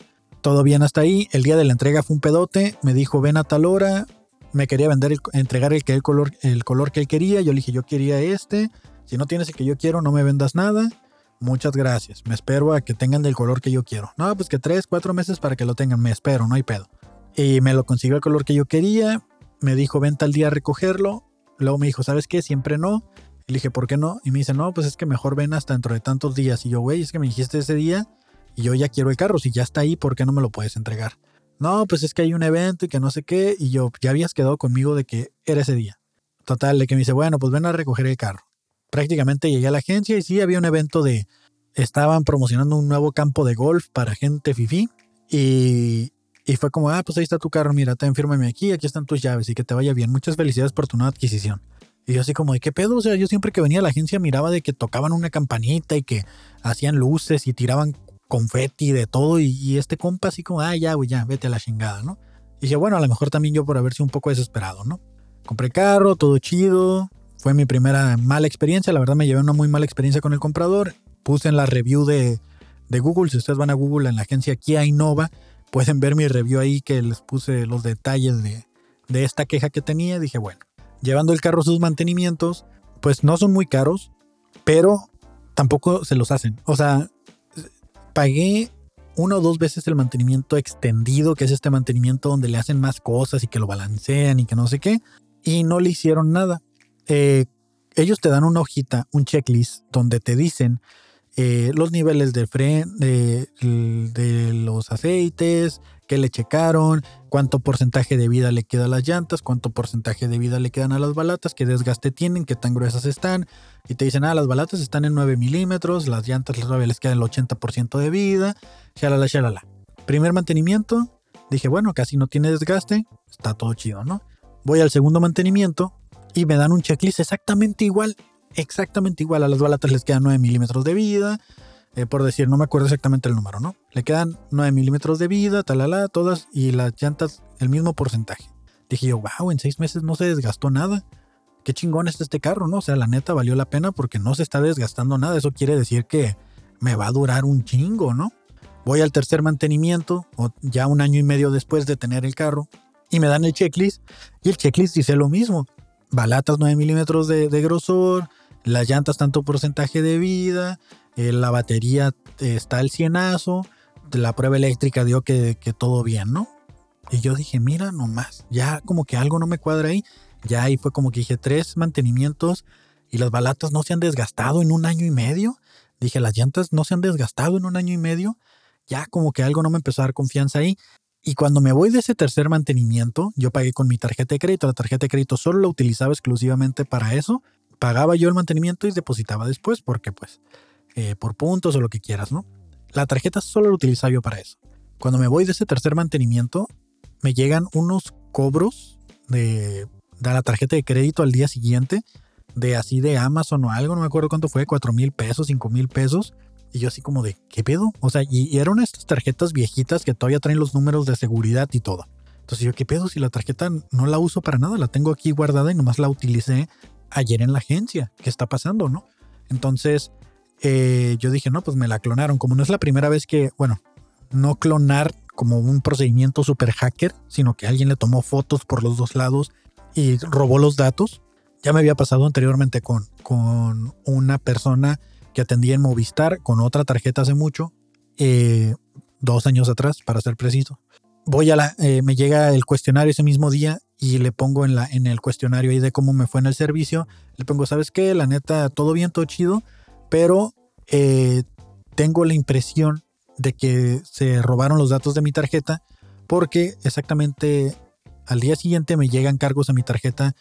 todo bien hasta ahí. El día de la entrega fue un pedote. Me dijo, ven a tal hora. Me quería vender, entregar el, el, color, el color que él quería. Yo le dije, yo quería este. Si no tienes el que yo quiero, no me vendas nada. Muchas gracias. Me espero a que tengan del color que yo quiero. No, pues que tres, cuatro meses para que lo tengan. Me espero, no hay pedo. Y me lo consiguió el color que yo quería. Me dijo, ven tal día a recogerlo. Luego me dijo, ¿sabes qué? Siempre no. Y le dije, ¿por qué no? Y me dice, no, pues es que mejor ven hasta dentro de tantos días. Y yo, güey, es que me dijiste ese día y yo ya quiero el carro, si ya está ahí, ¿por qué no me lo puedes entregar? No, pues es que hay un evento y que no sé qué, y yo ya habías quedado conmigo de que era ese día. Total, de que me dice, bueno, pues ven a recoger el carro. Prácticamente llegué a la agencia y sí había un evento de, estaban promocionando un nuevo campo de golf para gente fifi y, y fue como, ah, pues ahí está tu carro, mira, ten, fírmame aquí, aquí están tus llaves y que te vaya bien. Muchas felicidades por tu nueva adquisición. Y yo así como, ¿de qué pedo? O sea, yo siempre que venía a la agencia miraba de que tocaban una campanita y que hacían luces y tiraban confeti, de todo. Y, este compa así como, ah, ya, güey, ya, vete a la chingada, ¿no? Dije, bueno, a lo mejor también yo por haber sido un poco desesperado, ¿no? Compré carro, todo chido. Fue mi primera mala experiencia. La verdad me llevé una muy mala experiencia con el comprador. Puse en la review de, de Google, si ustedes van a Google en la agencia Kia Innova, pueden ver mi review ahí que les puse los detalles de, de esta queja que tenía. Dije, bueno, llevando el carro sus mantenimientos, pues no son muy caros, pero tampoco se los hacen. O sea, pagué una o dos veces el mantenimiento extendido, que es este mantenimiento donde le hacen más cosas y que lo balancean y que no sé qué, y no le hicieron nada. Eh, ellos te dan una hojita, un checklist, donde te dicen eh, los niveles de, fren, de, de, los aceites, que le checaron, cuánto porcentaje de vida le queda a las llantas, cuánto porcentaje de vida le quedan a las balatas, qué desgaste tienen, qué tan gruesas están. Y te dicen, ah, las balatas están en 9 milímetros, las llantas todavía les queda el 80% de vida, shalala, shalala. Primer mantenimiento, dije, bueno, casi no tiene desgaste, está todo chido, ¿no? Voy al segundo mantenimiento y me dan un checklist exactamente igual exactamente igual. A las balatas les quedan 9 milímetros de vida. Eh, por decir, no me acuerdo exactamente el número, ¿no? Le quedan 9 milímetros de vida, talala, todas, y las llantas el mismo porcentaje. Dije yo, wow, en seis meses no se desgastó nada. Qué chingón está este carro, ¿no? O sea, la neta valió la pena porque no se está desgastando nada. Eso quiere decir que me va a durar un chingo, ¿no? Voy al tercer mantenimiento, o ya un año y medio después de tener el carro, y me dan el checklist, y el checklist dice lo mismo. Balatas 9 milímetros de grosor, las llantas tanto porcentaje de vida, eh, la batería eh, está al cienazo, la prueba eléctrica dio que, que todo bien, ¿no? Y yo dije, mira nomás, ya como que algo no me cuadra ahí. Ya ahí fue como que dije, tres mantenimientos y las balatas no se han desgastado en un año y medio. Dije, las llantas no se han desgastado en un año y medio. Ya como que algo no me empezó a dar confianza ahí. Y cuando me voy de ese tercer mantenimiento, yo pagué con mi tarjeta de crédito. La tarjeta de crédito solo la utilizaba exclusivamente para eso. Pagaba yo el mantenimiento y depositaba después, porque pues eh, por puntos o lo que quieras, ¿no? La tarjeta solo la utilizaba yo para eso. Cuando me voy de ese tercer mantenimiento, me llegan unos cobros de, de la tarjeta de crédito al día siguiente, de así de Amazon o algo, no me acuerdo cuánto fue, cuatro mil pesos, cinco mil pesos. Y yo así como de, ¿qué pedo? O sea, y, eran estas tarjetas viejitas que todavía traen los números de seguridad y todo. Entonces yo, ¿qué pedo? Si la tarjeta no la uso para nada, la tengo aquí guardada y nomás la utilicé ayer en la agencia. ¿Qué está pasando, no? Entonces eh, yo dije, no, pues me la clonaron. Como no es la primera vez que, bueno, no clonar como un procedimiento super hacker, sino que alguien le tomó fotos por los dos lados y robó los datos. Ya me había pasado anteriormente con, con una persona que atendía en Movistar con otra tarjeta hace mucho, eh, dos años atrás, para ser preciso. Voy a la, eh, me llega el cuestionario ese mismo día y le pongo en, la, en el cuestionario ahí de cómo me fue en el servicio. Le pongo, ¿sabes qué? La neta, todo bien, todo chido, pero eh, tengo la impresión de que se robaron los datos de mi tarjeta porque exactamente al día siguiente me llegan cargos a mi tarjeta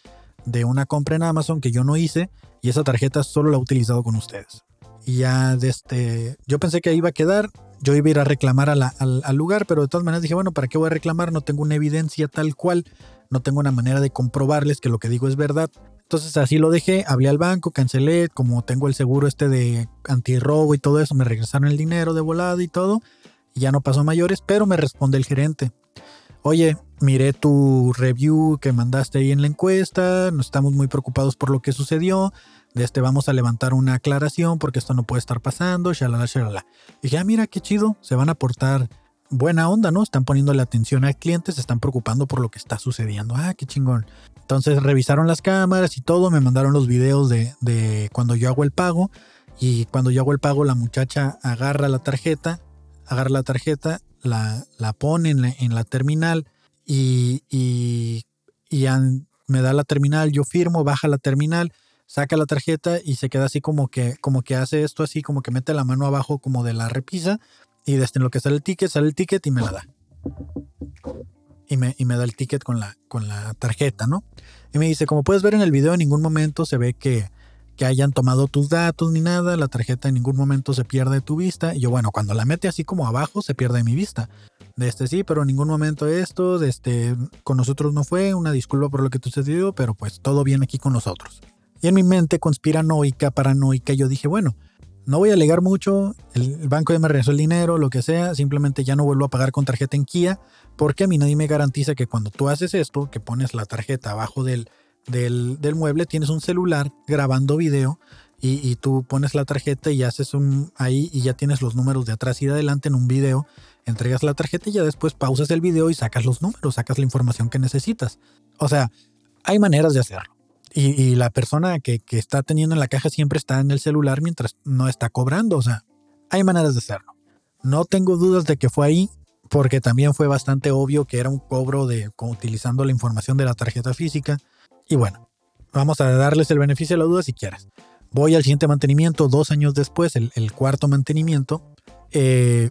de una compra en Amazon que yo no hice y esa tarjeta solo la he utilizado con ustedes. Y ya de este, yo pensé que iba a quedar, yo iba a ir a reclamar al, al, lugar, pero de todas maneras dije, bueno, ¿para qué voy a reclamar? No tengo una evidencia tal cual, no tengo una manera de comprobarles que lo que digo es verdad. Entonces así lo dejé, hablé al banco, cancelé, como tengo el seguro este de antirrobo y todo eso, me regresaron el dinero de volada y todo, y ya no pasó mayores, pero me responde el gerente. Oye, miré tu review que mandaste ahí en la encuesta, no estamos muy preocupados por lo que sucedió, de este vamos a levantar una aclaración porque esto no puede estar pasando, shalala, shalala. Y dije, ah, mira qué chido, se van a portar buena onda, ¿no? Están poniéndole atención al cliente, se están preocupando por lo que está sucediendo. Ah, qué chingón. Entonces revisaron las cámaras y todo, me mandaron los videos de, cuando yo hago el pago. Y cuando yo hago el pago la muchacha agarra la tarjeta, agarra la tarjeta, la, la pone en la, terminal y, y, me da la terminal, yo firmo, baja la terminal, saca la tarjeta y se queda así como que, como que hace esto así, como que mete la mano abajo como de la repisa y desde lo que sale el ticket, sale el ticket y me la da y me, da el ticket con la, con la tarjeta, ¿no? Y me dice, como puedes ver en el video, en ningún momento se ve que, que hayan tomado tus datos ni nada, la tarjeta en ningún momento se pierde de tu vista. Y yo, bueno, cuando la mete así como abajo, se pierde de mi vista. De este sí, pero en ningún momento esto, de este, con nosotros no fue, una disculpa por lo que sucedió, pero pues todo bien aquí con nosotros. Y en mi mente conspiranoica, paranoica, yo dije, bueno, no voy a alegar mucho, el banco ya me regresó el dinero, lo que sea, simplemente ya no vuelvo a pagar con tarjeta en Kia, porque a mí nadie me garantiza que cuando tú haces esto, que pones la tarjeta abajo del, del, mueble, tienes un celular grabando video y, tú pones la tarjeta y haces un ahí y ya tienes los números de atrás y de adelante en un video, entregas la tarjeta y ya después pausas el video y sacas los números, sacas la información que necesitas. O sea, hay maneras de hacerlo. Y, la persona que, está teniendo en la caja siempre está en el celular mientras no está cobrando. O sea, hay maneras de hacerlo. No tengo dudas de que fue ahí, porque también fue bastante obvio que era un cobro de utilizando la información de la tarjeta física. Y bueno, vamos a darles el beneficio de la duda si quieres. Voy al siguiente mantenimiento, dos años después, el, cuarto mantenimiento. Eh,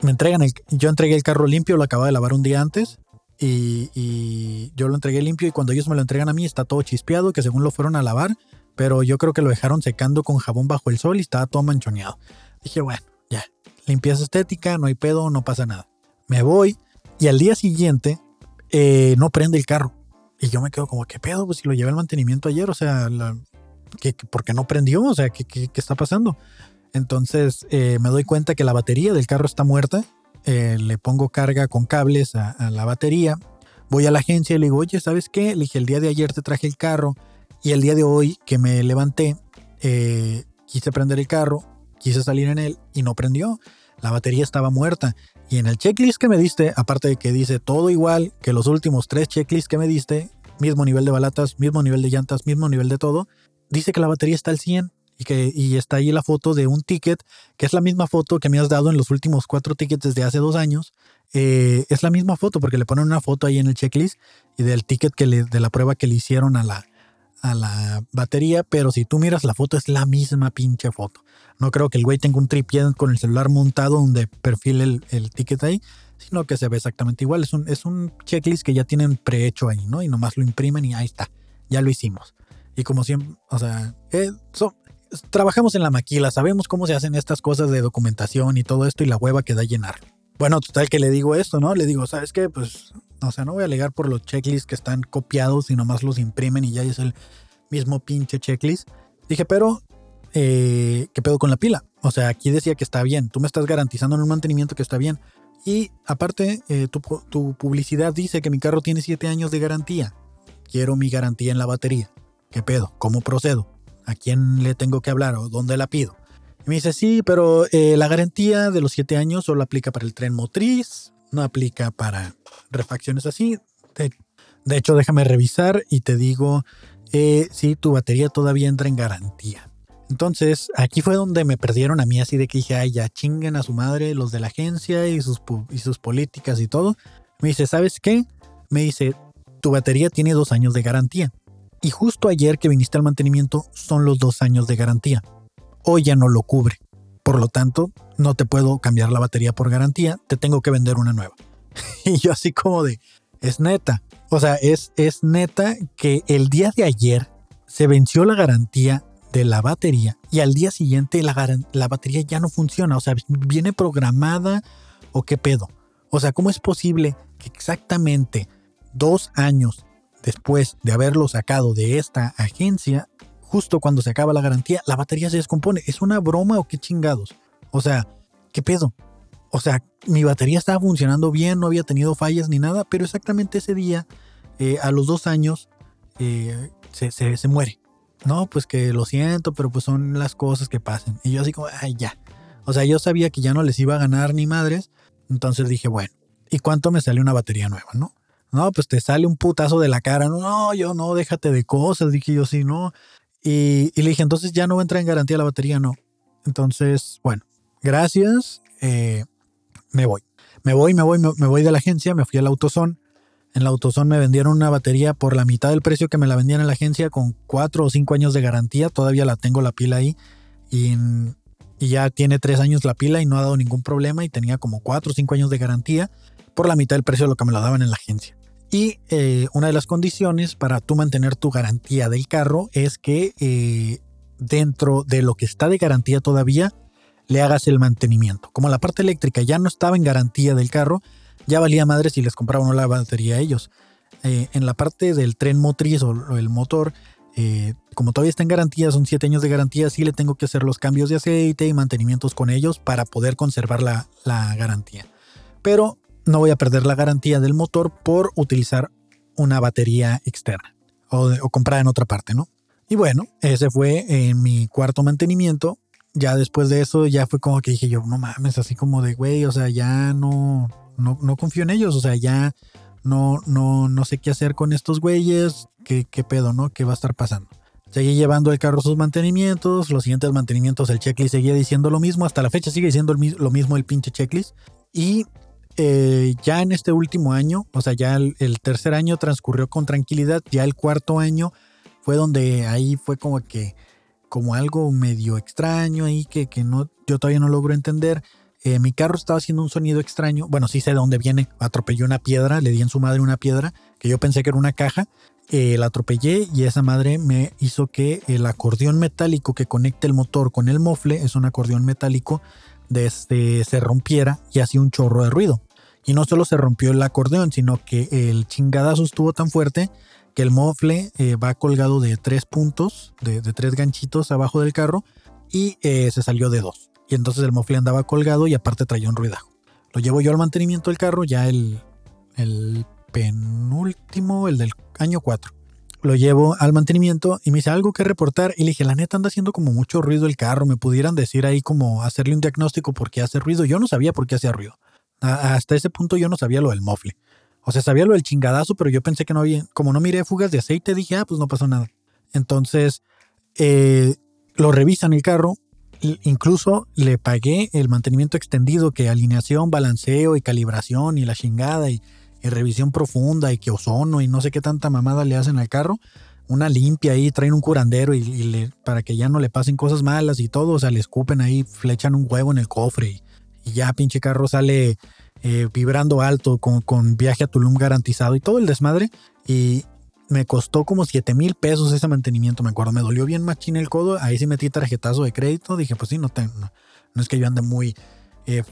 me entregan el, yo entregué el carro limpio, lo acababa de lavar un día antes y, yo lo entregué limpio y cuando ellos me lo entregan a mí está todo chispeado, que según lo fueron a lavar, pero yo creo que lo dejaron secando con jabón bajo el sol y estaba todo manchoneado. Dije, bueno, ya, limpieza estética, no hay pedo, no pasa nada. Me voy y al día siguiente eh, no prende el carro. Y yo me quedo como, ¿qué pedo? Pues si lo llevé al mantenimiento ayer, o sea, ¿por qué no prendió? O sea, ¿qué, qué, está pasando? Entonces eh, me doy cuenta que la batería del carro está muerta eh, le pongo carga con cables a, la batería, voy a la agencia y le digo, oye, ¿sabes qué? Dije, el día de ayer te traje el carro y el día de hoy que me levanté, eh, quise prender el carro, quise salir en él y no prendió. La batería estaba muerta. Y en el checklist que me diste, aparte de que dice todo igual que los últimos tres checklists que me diste, mismo nivel de balatas, mismo nivel de llantas, mismo nivel de todo, dice que la batería está al 100 y que y está ahí la foto de un ticket, que es la misma foto que me has dado en los últimos cuatro tickets desde hace dos años. Eh, es la misma foto porque le ponen una foto ahí en el checklist y del ticket que le, de la prueba que le hicieron a la, a la batería, pero si tú miras la foto es la misma pinche foto. No creo que el güey tenga un tripié con el celular montado donde perfile el, el, ticket ahí, sino que se ve exactamente igual. Es un, es un checklist que ya tienen prehecho ahí, ¿no? Y nomás lo imprimen y ahí está, ya lo hicimos. Y como siempre, o sea, eh, trabajamos en la maquila, sabemos cómo se hacen estas cosas de documentación y todo esto y la hueva que da llenar. Bueno, total que le digo esto, ¿no? Le digo, ¿sabes qué? Pues, o sea, no voy a alegar por los checklists que están copiados y nomás los imprimen y ya es el mismo pinche checklist. Dije, pero, eh, ¿qué pedo con la pila? O sea, aquí decía que está bien. Tú me estás garantizando en un mantenimiento que está bien. Y aparte, eh, tu, tu publicidad dice que mi carro tiene 7 años de garantía. Quiero mi garantía en la batería. ¿Qué pedo? ¿Cómo procedo? ¿A quién le tengo que hablar o dónde la pido? Y me dice, sí, pero eh, la garantía de los siete años solo aplica para el tren motriz, no aplica para refacciones así. De, hecho, déjame revisar y te digo eh, si tu batería todavía entra en garantía. Entonces, aquí fue donde me perdieron a mí así de que dije, ay, ya chinguen a su madre los de la agencia y sus, y sus políticas y todo. Me dice, ¿sabes qué? Me dice, tu batería tiene dos años de garantía. Y justo ayer que viniste al mantenimiento son los dos años de garantía. Hoy ya no lo cubre. Por lo tanto, no te puedo cambiar la batería por garantía, te tengo que vender una nueva. y yo así como de, es neta. O sea, es, es neta que el día de ayer se venció la garantía de la batería y al día siguiente la, la batería ya no funciona. O sea, viene programada o qué pedo. O sea, ¿cómo es posible que exactamente dos años después de haberlo sacado de esta agencia, justo cuando se acaba la garantía, la batería se descompone. ¿Es una broma o qué chingados? O sea, ¿qué pedo? O sea, mi batería estaba funcionando bien, no había tenido fallas ni nada, pero exactamente ese día, eh, a los dos años, eh, se, se, muere. No, pues que lo siento, pero pues son las cosas que pasan. Y yo así como, ay, ya. O sea, yo sabía que ya no les iba a ganar ni madres, entonces dije, bueno, ¿y cuánto me sale una batería nueva, no? No, pues te sale un putazo de la cara. No, no, yo no, déjate de cosas. Dije yo, sí, no. Y, le dije, entonces ya no va a entrar en garantía la batería, no. Entonces, bueno, gracias. Eh, me voy. Me voy, me voy, me, voy de la agencia, me fui al AutoZone. En la AutoZone me vendieron una batería por la mitad del precio que me la vendían en la agencia con cuatro o cinco años de garantía. Todavía la tengo la pila ahí. Y ya tiene tres años la pila y no ha dado ningún problema. Y tenía como cuatro o cinco años de garantía por la mitad del precio de lo que me la daban en la agencia. Y eh, una de las condiciones para tú mantener tu garantía del carro es que eh, dentro de lo que está de garantía todavía, le hagas el mantenimiento. Como la parte eléctrica ya no estaba en garantía del carro, ya valía madre si les compraban o la batería a ellos. Eh, en la parte del tren motriz o, el motor, como todavía está en garantía, son 7 años de garantía, sí le tengo que hacer los cambios de aceite y mantenimientos con ellos para poder conservar la, la garantía. Pero no voy a perder la garantía del motor por utilizar una batería externa o, comprada en otra parte, ¿no? Y bueno, ese fue en mi cuarto mantenimiento. Ya después de eso, ya fue como que dije yo, no mames, así como de, güey, o sea, ya no, no, no confío en ellos, o sea, ya no, no, no sé qué hacer con estos güeyes, qué, qué pedo, ¿no? ¿Qué va a estar pasando? Seguí llevando el carro sus mantenimientos, los siguientes mantenimientos, el checklist seguía diciendo lo mismo, hasta la fecha sigue diciendo lo mismo el pinche checklist. Y eh, ya en este último año, o sea, ya el, tercer año transcurrió con tranquilidad, ya el cuarto año fue donde ahí fue como que, como algo medio extraño ahí que, que no, yo todavía no logro entender. Eh, mi carro estaba haciendo un sonido extraño, bueno, sí sé de dónde viene, atropelló una piedra, le di en su madre una piedra, que yo pensé que era una caja, eh, la atropellé y esa madre me hizo que el acordeón metálico que conecta el motor con el mofle, es un acordeón metálico, este, se rompiera y hacía un chorro de ruido. Y no solo se rompió el acordeón, sino que el chingadazo estuvo tan fuerte que el mofle eh, va colgado de tres puntos, de, tres ganchitos abajo del carro y eh, se salió de dos. Y entonces el mofle andaba colgado y aparte traía un ruidajo. Lo llevo yo al mantenimiento del carro, ya el, el penúltimo, el del año 4 lo llevo al mantenimiento y me dice algo que reportar. Y le dije, la neta anda haciendo como mucho ruido el carro. Me pudieran decir ahí como hacerle un diagnóstico por qué hace ruido. Yo no sabía por qué hacía ruido. hasta ese punto yo no sabía lo del mofle. O sea, sabía lo del chingadazo, pero yo pensé que no había, como no miré fugas de aceite, dije, ah, pues no pasó nada. Entonces, eh, lo revisan el carro. Incluso le pagué el mantenimiento extendido, que alineación, balanceo y calibración y la chingada y, revisión profunda y que ozono y no sé qué tanta mamada le hacen al carro. Una limpia ahí, traen un curandero y, para que ya no le pasen cosas malas y todo. O sea, le escupen ahí, flechan un huevo en el cofre y, ya pinche carro sale eh, vibrando alto con, con viaje a Tulum garantizado y todo el desmadre. Y, me costó como 7 mil pesos ese mantenimiento, me acuerdo. Me dolió bien machín el codo. Ahí sí metí tarjetazo de crédito. Dije, pues sí, no, tengo, no, es que yo ande muy eh,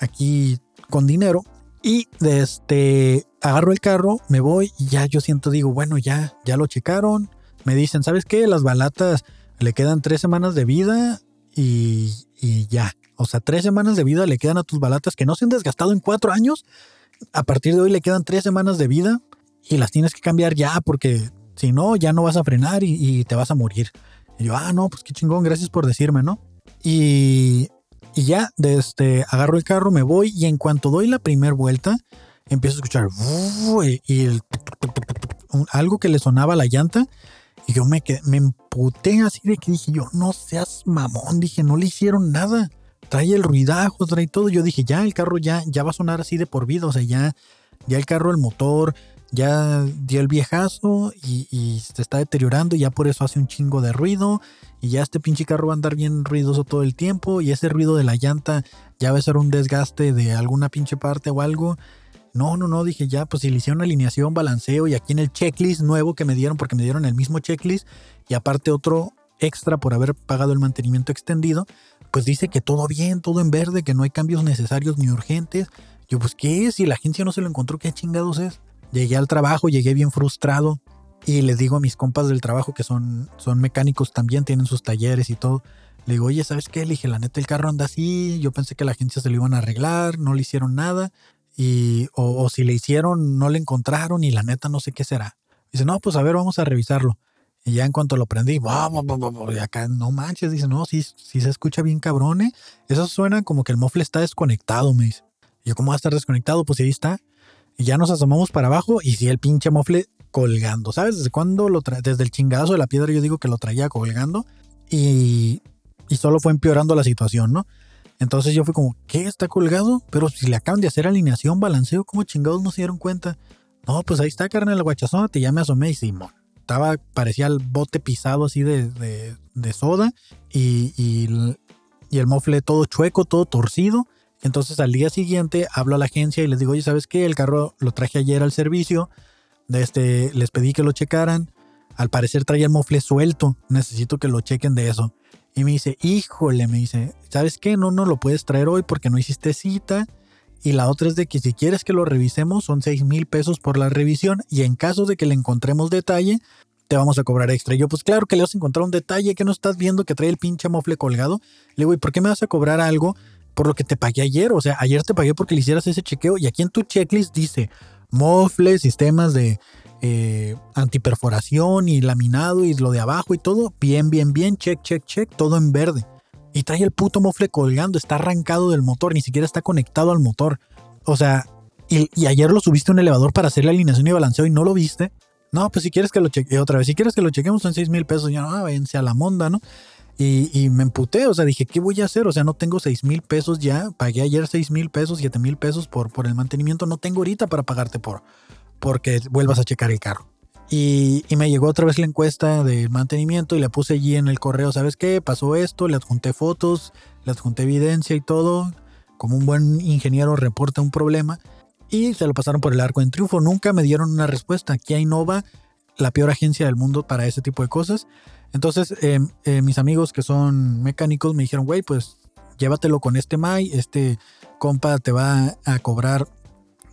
aquí con dinero. Y este, agarro el carro, me voy y ya yo siento, digo, bueno, ya, ya lo checaron. Me dicen, ¿sabes qué? Las balatas le quedan tres semanas de vida y, y ya. O sea, tres semanas de vida le quedan a tus balatas que no se han desgastado en cuatro años. A partir de hoy le quedan tres semanas de vida y las tienes que cambiar ya porque si no, ya no vas a frenar y, te vas a morir. Y yo, ah, no, pues qué chingón, gracias por decirme, ¿no? Y, y ya, desde, este, agarro el carro, me voy y en cuanto doy la primera vuelta, empiezo a escuchar y algo que le sonaba a la llanta y yo me, me emputé así de que dije yo, no seas mamón, dije, no le hicieron nada. Trae el ruidajo, trae todo. Yo dije, ya el carro ya, ya va a sonar así de por vida. O sea, ya, ya el carro, el motor, ya dio el viejazo y, se está deteriorando y ya por eso hace un chingo de ruido y ya este pinche carro va a andar bien ruidoso todo el tiempo y ese ruido de la llanta ya va a ser un desgaste de alguna pinche parte o algo. No, no, no, dije ya, pues si le hicieron alineación, balanceo y aquí en el checklist nuevo que me dieron, porque me dieron el mismo checklist y aparte otro extra por haber pagado el mantenimiento extendido, pues dice que todo bien, todo en verde, que no hay cambios necesarios ni urgentes. Yo, pues, ¿qué es? Si la agencia no se lo encontró, ¿qué chingados es? Llegué al trabajo, llegué bien frustrado y les digo a mis compas del trabajo que son, son mecánicos también, tienen sus talleres y todo. Le digo, oye, ¿sabes qué? Le dije, la neta, el carro anda así. Yo pensé que la agencia se lo iban a arreglar, no le hicieron nada. Y, o, si le hicieron, no le encontraron y la neta, no sé qué será. Dice, no, pues a ver, vamos a revisarlo. Y ya en cuanto lo prendí, y acá no manches, dice, no, sí, sí se escucha bien cabrón, ¿eh? Eso suena como que el mofle está desconectado, me dice. Yo, ¿cómo va a estar desconectado? Pues ahí está. Ya nos asomamos para abajo y si el pinche mofle colgando. ¿Sabes desde cuándo lo? Desde el chingazo de la piedra yo digo que lo traía colgando y, y solo fue empeorando la situación, ¿no? Entonces yo fui como, ¿qué está colgado? Pero si le acaban de hacer alineación, balanceo, ¿cómo chingados no se dieron cuenta? No, pues ahí está, carnal, el guachazote. Ya me asomé y Simón. Estaba, parecía el bote pisado así de, de, soda y, y, y, el mofle todo chueco, todo torcido. Entonces al día siguiente hablo a la agencia y les digo, oye, ¿sabes qué? El carro lo traje ayer al servicio, este, les pedí que lo checaran, al parecer traía el mofle suelto, necesito que lo chequen de eso. Y me dice, híjole, me dice, ¿sabes qué? No, no lo puedes traer hoy porque no hiciste cita. Y la otra es de que si quieres que lo revisemos son 6 mil pesos por la revisión y en caso de que le encontremos detalle, te vamos a cobrar extra. Y yo, pues claro que le vas a encontrar un detalle que no estás viendo que trae el pinche mofle colgado. Le digo, ¿y por qué me vas a cobrar algo por lo que te pagué ayer. O sea, ayer te pagué porque le hicieras ese chequeo y aquí en tu checklist dice mofle, sistemas de eh, antiperforación y laminado y lo de abajo y todo. Bien, bien, bien, check, check, check, todo en verde. Y trae el puto mofle colgando, está arrancado del motor, ni siquiera está conectado al motor. O sea, y, ayer lo subiste a un elevador para hacer la alineación y balanceo y no lo viste. No, pues si quieres que lo cheque otra vez, si quieres que lo chequemos son 6 mil pesos, ya no, ah, váyanse a la monda, ¿no? Y, me emputé, o sea, dije, ¿qué voy a hacer? O sea, no tengo 6 mil pesos ya, pagué ayer 6 mil pesos, 7 mil pesos por, por el mantenimiento, no tengo ahorita para pagarte por, porque vuelvas a checar el carro. Y, me llegó otra vez la encuesta del mantenimiento y le puse allí en el correo, ¿sabes qué? Pasó esto, le adjunté fotos, le adjunté evidencia y todo, como un buen ingeniero reporta un problema, y se lo pasaron por el arco en triunfo, nunca me dieron una respuesta. Aquí hay Nova, la peor agencia del mundo para ese tipo de cosas. Entonces, em, eh, mis amigos que son mecánicos me dijeron, güey, pues llévatelo con este Mai, este compa te va a cobrar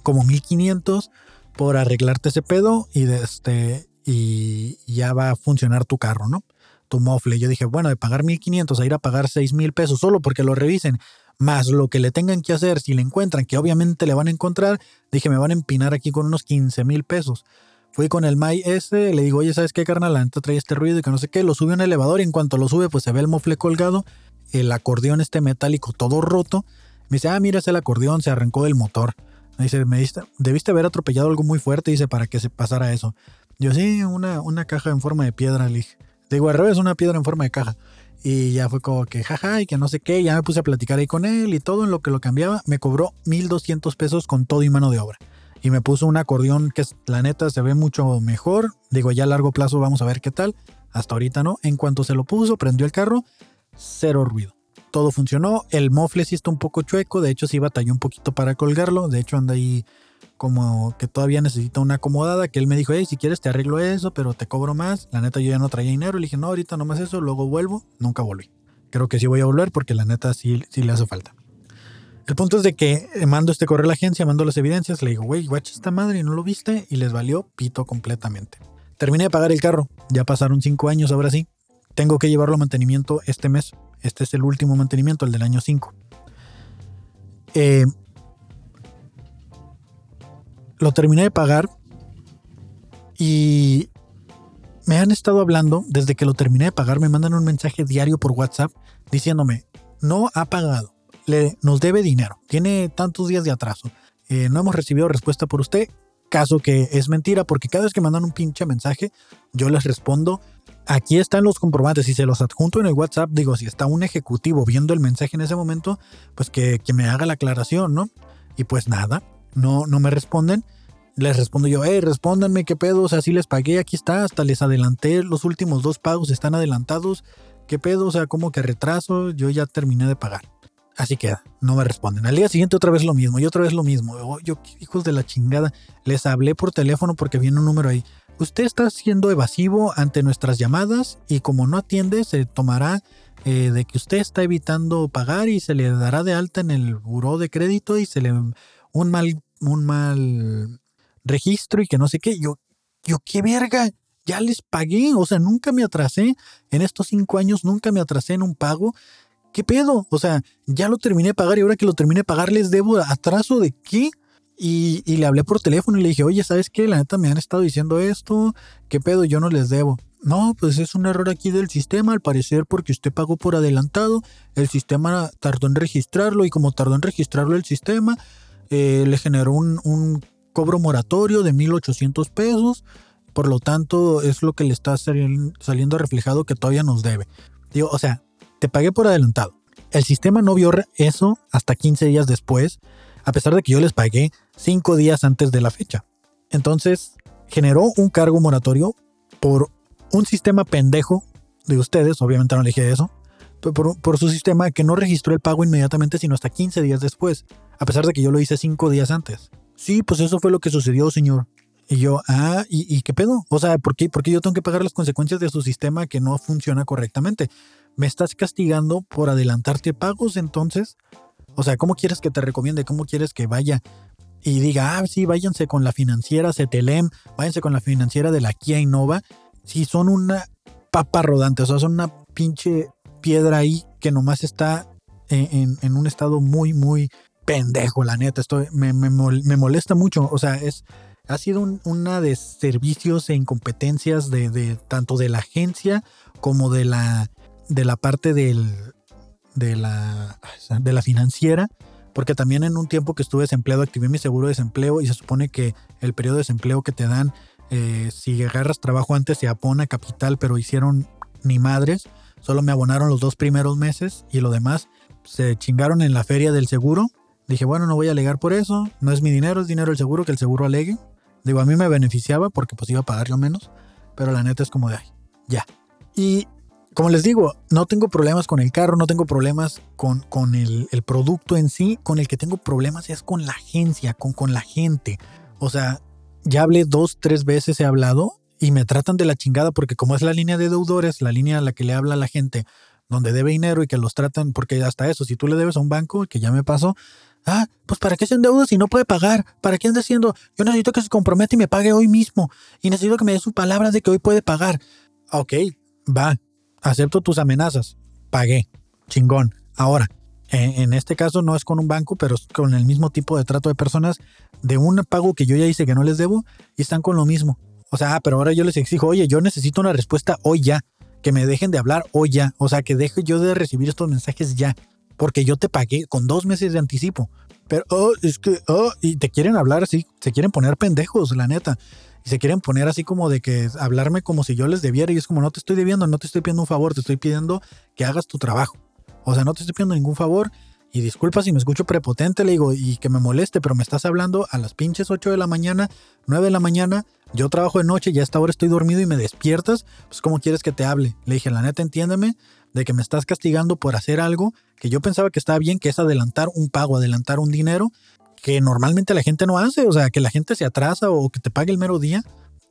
como 1500 por arreglarte ese pedo y, de este, y ya va a funcionar tu carro, ¿no? Tu mofle. Yo dije, bueno, de pagar 1500 a ir a pagar 6000 pesos solo porque lo revisen, más lo que le tengan que hacer si le encuentran, que obviamente le van a encontrar, dije, me van a empinar aquí con unos 15 mil pesos. Fui con el Mai ese, le digo, oye, ¿sabes qué, carnal? La neta trae este ruido y que no sé qué. Lo sube a un elevador y en cuanto lo sube, pues se ve el mofle colgado, el acordeón este metálico todo roto. Me dice, ah, mira, es el acordeón, se arrancó del motor. Me dice, me diste, debiste haber atropellado algo muy fuerte, dice, para que se pasara eso. Yo, sí, una, una caja en forma de piedra, le dije. Digo, al revés, una piedra en forma de caja. Y ya fue como que jaja y que no sé qué. Ya me puse a platicar ahí con él y todo en lo que lo cambiaba. Me cobró 1200 pesos con todo y mano de obra. Y me puso un acordeón que la neta se ve mucho mejor. Digo, ya a largo plazo vamos a ver qué tal. Hasta ahorita no. En cuanto se lo puso, prendió el carro, cero ruido. Todo funcionó. El mofle sí está un poco chueco. De hecho, sí batalló un poquito para colgarlo. De hecho, anda ahí como que todavía necesita una acomodada, que él me dijo, hey, si quieres te arreglo eso, pero te cobro más. La neta yo ya no traía dinero, le dije, no, ahorita nomás eso, luego vuelvo, nunca volví. Creo que sí voy a volver porque la neta sí, sí le hace falta. El punto es de que mando este correo a la agencia, mando las evidencias, le digo, güey, guacha esta madre, ¿no lo viste? Y les valió pito completamente. Terminé de pagar el carro, ya pasaron cinco años, ahora sí. Tengo que llevarlo a mantenimiento este mes. Este es el último mantenimiento, el del año 5. Eh, lo terminé de pagar y me han estado hablando, desde que lo terminé de pagar, me mandan un mensaje diario por WhatsApp diciéndome, no ha pagado, le, nos debe dinero, tiene tantos días de atraso, eh, no hemos recibido respuesta por usted, caso que es mentira, porque cada vez que mandan un pinche mensaje, yo les respondo, aquí están los comprobantes, y se los adjunto en el WhatsApp, digo, si está un ejecutivo viendo el mensaje en ese momento, pues que, que me haga la aclaración, ¿no? Y pues nada, no, no me responden. Les respondo yo, hey, respóndanme, qué pedo, o sea, sí les pagué, aquí está, hasta les adelanté, los últimos dos pagos están adelantados, qué pedo, o sea, como que retraso, yo ya terminé de pagar. Así queda, no me responden. Al día siguiente otra vez lo mismo y otra vez lo mismo. Oh, yo, hijos de la chingada, les hablé por teléfono porque viene un número ahí. Usted está siendo evasivo ante nuestras llamadas y como no atiende, se tomará eh, de que usted está evitando pagar y se le dará de alta en el buró de crédito y se le un mal, un mal registro y que no sé qué. Yo, yo, qué verga, ya les pagué, o sea, nunca me atrasé. En estos cinco años nunca me atrasé en un pago. ¿Qué pedo? O sea, ya lo terminé de pagar y ahora que lo terminé de pagar les debo atraso de qué? Y, le hablé por teléfono y le dije, oye, ¿sabes qué? La neta me han estado diciendo esto, ¿qué pedo? Yo no les debo. No, pues es un error aquí del sistema, al parecer porque usted pagó por adelantado, el sistema tardó en registrarlo y como tardó en registrarlo el sistema, eh, le generó un, cobro moratorio de 1.800 pesos. Por lo tanto, es lo que le está saliendo reflejado que todavía nos debe. Digo, o sea, te pagué por adelantado. El sistema no vio eso hasta 15 días después, a pesar de que yo les pagué 5 días antes de la fecha. Entonces, generó un cargo moratorio por un sistema pendejo de ustedes, obviamente no le dije eso, por, por, su sistema que no registró el pago inmediatamente, sino hasta 15 días después a pesar de que yo lo hice cinco días antes. Sí, pues eso fue lo que sucedió, señor. Y yo, ah, ¿y, qué pedo? O sea, ¿por qué, ¿por qué yo tengo que pagar las consecuencias de su sistema que no funciona correctamente? ¿Me estás castigando por adelantarte pagos entonces? O sea, ¿cómo quieres que te recomiende? ¿Cómo quieres que vaya y diga, ah, sí, váyanse con la financiera CETELEM, váyanse con la financiera de la Kia Innova? Si son una papa rodante, o sea, son una pinche piedra ahí que nomás está en, un estado muy, muy pendejo, la neta. Estoy, me, molesta mucho. O sea, es, ha sido una de servicios e incompetencias de, tanto de la agencia como de la, de la parte del, de, la, de la financiera. Porque también en un tiempo que estuve desempleado activé mi seguro de desempleo y se supone que el periodo de desempleo que te dan, eh, si agarras trabajo antes se apona capital, pero hicieron ni madres. Solo me abonaron los dos primeros meses y lo demás se chingaron en la feria del seguro Dije, bueno, no voy a alegar por eso, no es mi dinero, es dinero del seguro, que el seguro alegue. Digo, a mí me beneficiaba porque pues iba a pagar lo menos, pero la neta es como de, ay, ya. Y como les digo, no tengo problemas con el carro, no tengo problemas con, con el, producto en sí, con el que tengo problemas es con la agencia, con, con la gente. O sea, ya hablé dos, tres veces, he hablado y me tratan de la chingada porque como es la línea de deudores, la línea a la que le habla la gente, donde debe dinero y que los tratan, porque hasta eso, si tú le debes a un banco, que ya me pasó, Ah, pues ¿para qué se endeuda si no puede pagar? ¿Para qué anda haciendo? Yo necesito que se comprometa y me pague hoy mismo. Y necesito que me dé su palabra de que hoy puede pagar. Ok, va. Acepto tus amenazas. Pagué. Chingón. Ahora, en, este caso no es con un banco, pero es con el mismo tipo de trato de personas de un pago que yo ya hice que no les debo y están con lo mismo. O sea, pero ahora yo les exijo, oye, yo necesito una respuesta hoy ya. Que me dejen de hablar hoy ya. O sea, que deje yo de recibir estos mensajes ya porque yo te pagué con dos meses de anticipo. Pero, oh, es que, oh, y te quieren hablar así, se quieren poner pendejos, la neta. Y se quieren poner así como de que hablarme como si yo les debiera y es como no te estoy debiendo, no te estoy pidiendo un favor, te estoy pidiendo que hagas tu trabajo. O sea, no te estoy pidiendo ningún favor y disculpa si me escucho prepotente, le digo, y que me moleste, pero me estás hablando a las pinches 8 de la mañana, 9 de la mañana, yo trabajo de noche, ya hasta ahora estoy dormido y me despiertas, pues ¿cómo quieres que te hable? Le dije, la neta, entiéndeme de que me estás castigando por hacer algo que yo pensaba que estaba bien, que es adelantar un pago, adelantar un dinero, que normalmente la gente no hace, o sea, que la gente se atrasa o que te pague el mero día,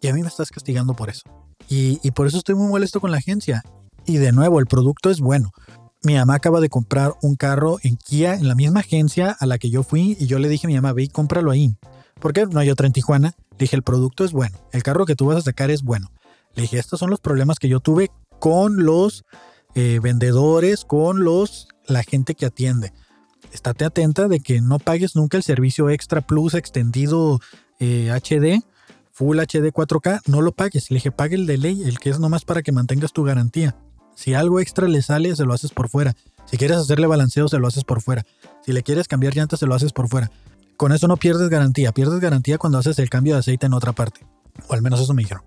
y a mí me estás castigando por eso. Y, por eso estoy muy molesto con la agencia. Y de nuevo, el producto es bueno mi mamá acaba de comprar un carro en Kia, en la misma agencia a la que yo fui, y yo le dije a mi mamá, ve y cómpralo ahí. ¿Por qué no hay otra en Tijuana? Le dije, el producto es bueno, el carro que tú vas a sacar es bueno. Le dije, estos son los problemas que yo tuve con los eh, vendedores, con los la gente que atiende. Estate atenta de que no pagues nunca el servicio extra plus extendido HD, eh, Full HD 4K, no lo pagues. Le dije, pague el de ley, el que es nomás para que mantengas tu garantía. Si algo extra le sale, se lo haces por fuera. Si quieres hacerle balanceo, se lo haces por fuera. Si le quieres cambiar llantas, se lo haces por fuera. Con eso no pierdes garantía. Pierdes garantía cuando haces el cambio de aceite en otra parte. O al menos eso me dijeron.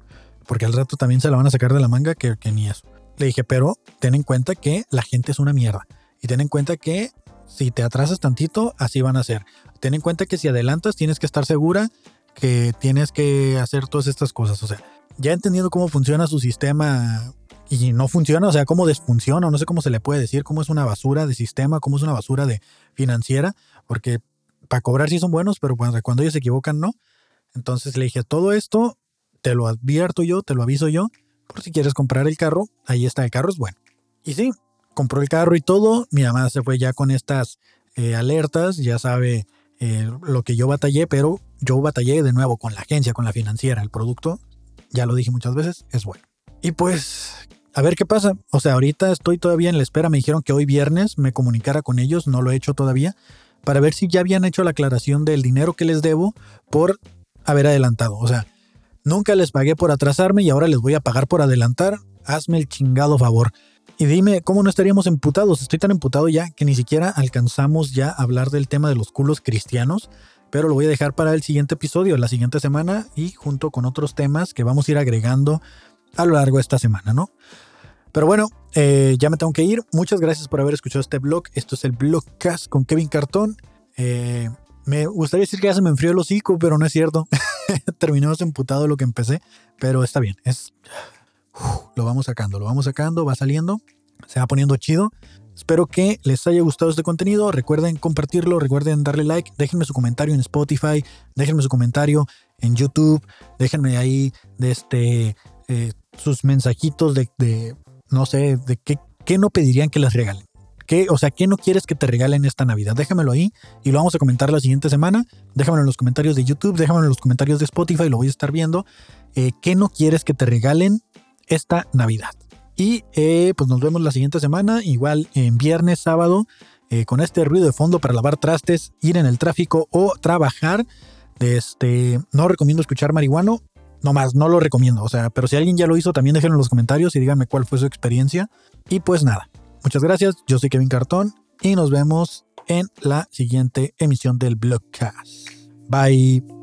Porque al rato también se la van a sacar de la manga que, ni eso. Le dije, pero ten en cuenta que la gente es una mierda. Y ten en cuenta que si te atrasas tantito, así van a ser. Ten en cuenta que si adelantas, tienes que estar segura que tienes que hacer todas estas cosas. O sea, ya entendiendo cómo funciona su sistema y no funciona, o sea, cómo desfunciona, no sé cómo se le puede decir, cómo es una basura de sistema, cómo es una basura de financiera, porque para cobrar sí son buenos, pero cuando, cuando ellos se equivocan no. Entonces le dije, todo esto te lo advierto yo, te lo aviso yo, por si quieres comprar el carro, ahí está, el carro es bueno. Y sí, compró el carro y todo, mi mamá se fue ya con estas eh, alertas, ya sabe eh, lo que yo batallé, pero yo batallé de nuevo con la agencia, con la financiera, el producto, ya lo dije muchas veces, es bueno. Y pues, a ver qué pasa. O sea, ahorita estoy todavía en la espera. Me dijeron que hoy viernes me comunicara con ellos, no lo he hecho todavía, para ver si ya habían hecho la aclaración del dinero que les debo por haber adelantado. O sea, nunca les pagué por atrasarme y ahora les voy a pagar por adelantar. Hazme el chingado favor. Y dime, ¿cómo no estaríamos emputados? Estoy tan emputado ya que ni siquiera alcanzamos ya a hablar del tema de los culos cristianos, pero lo voy a dejar para el siguiente episodio, la siguiente semana, y junto con otros temas que vamos a ir agregando a lo largo de esta semana, ¿no? Pero bueno, eh, ya me tengo que ir. Muchas gracias por haber escuchado este blog. Esto es el Blogcast con Kevin Cartón. Eh, me gustaría decir que ya se me enfrió el hocico, pero no es cierto. Terminamos emputado lo que empecé, pero está bien. Es, lo vamos sacando, lo vamos sacando, va saliendo, se va poniendo chido. Espero que les haya gustado este contenido. Recuerden compartirlo, recuerden darle like, déjenme su comentario en Spotify, déjenme su comentario en YouTube, déjenme ahí de este eh, sus mensajitos de, no sé, de qué, qué, no pedirían que les regalen. ¿Qué, o sea, ¿qué no quieres que te regalen esta Navidad? Déjamelo ahí y lo vamos a comentar la siguiente semana. Déjamelo en los comentarios de YouTube, déjamelo en los comentarios de Spotify, lo voy a estar viendo. Eh, ¿Qué no quieres que te regalen esta Navidad? Y eh, pues nos vemos la siguiente semana, igual en viernes, sábado, eh, con este ruido de fondo para lavar trastes, ir en el tráfico o trabajar. Este, no recomiendo escuchar marihuano no más, no lo recomiendo. O sea, pero si alguien ya lo hizo, también déjenlo en los comentarios y díganme cuál fue su experiencia. Y pues nada, muchas gracias. Yo soy Kevin Cartón y nos vemos en la siguiente emisión del Blogcast. Bye.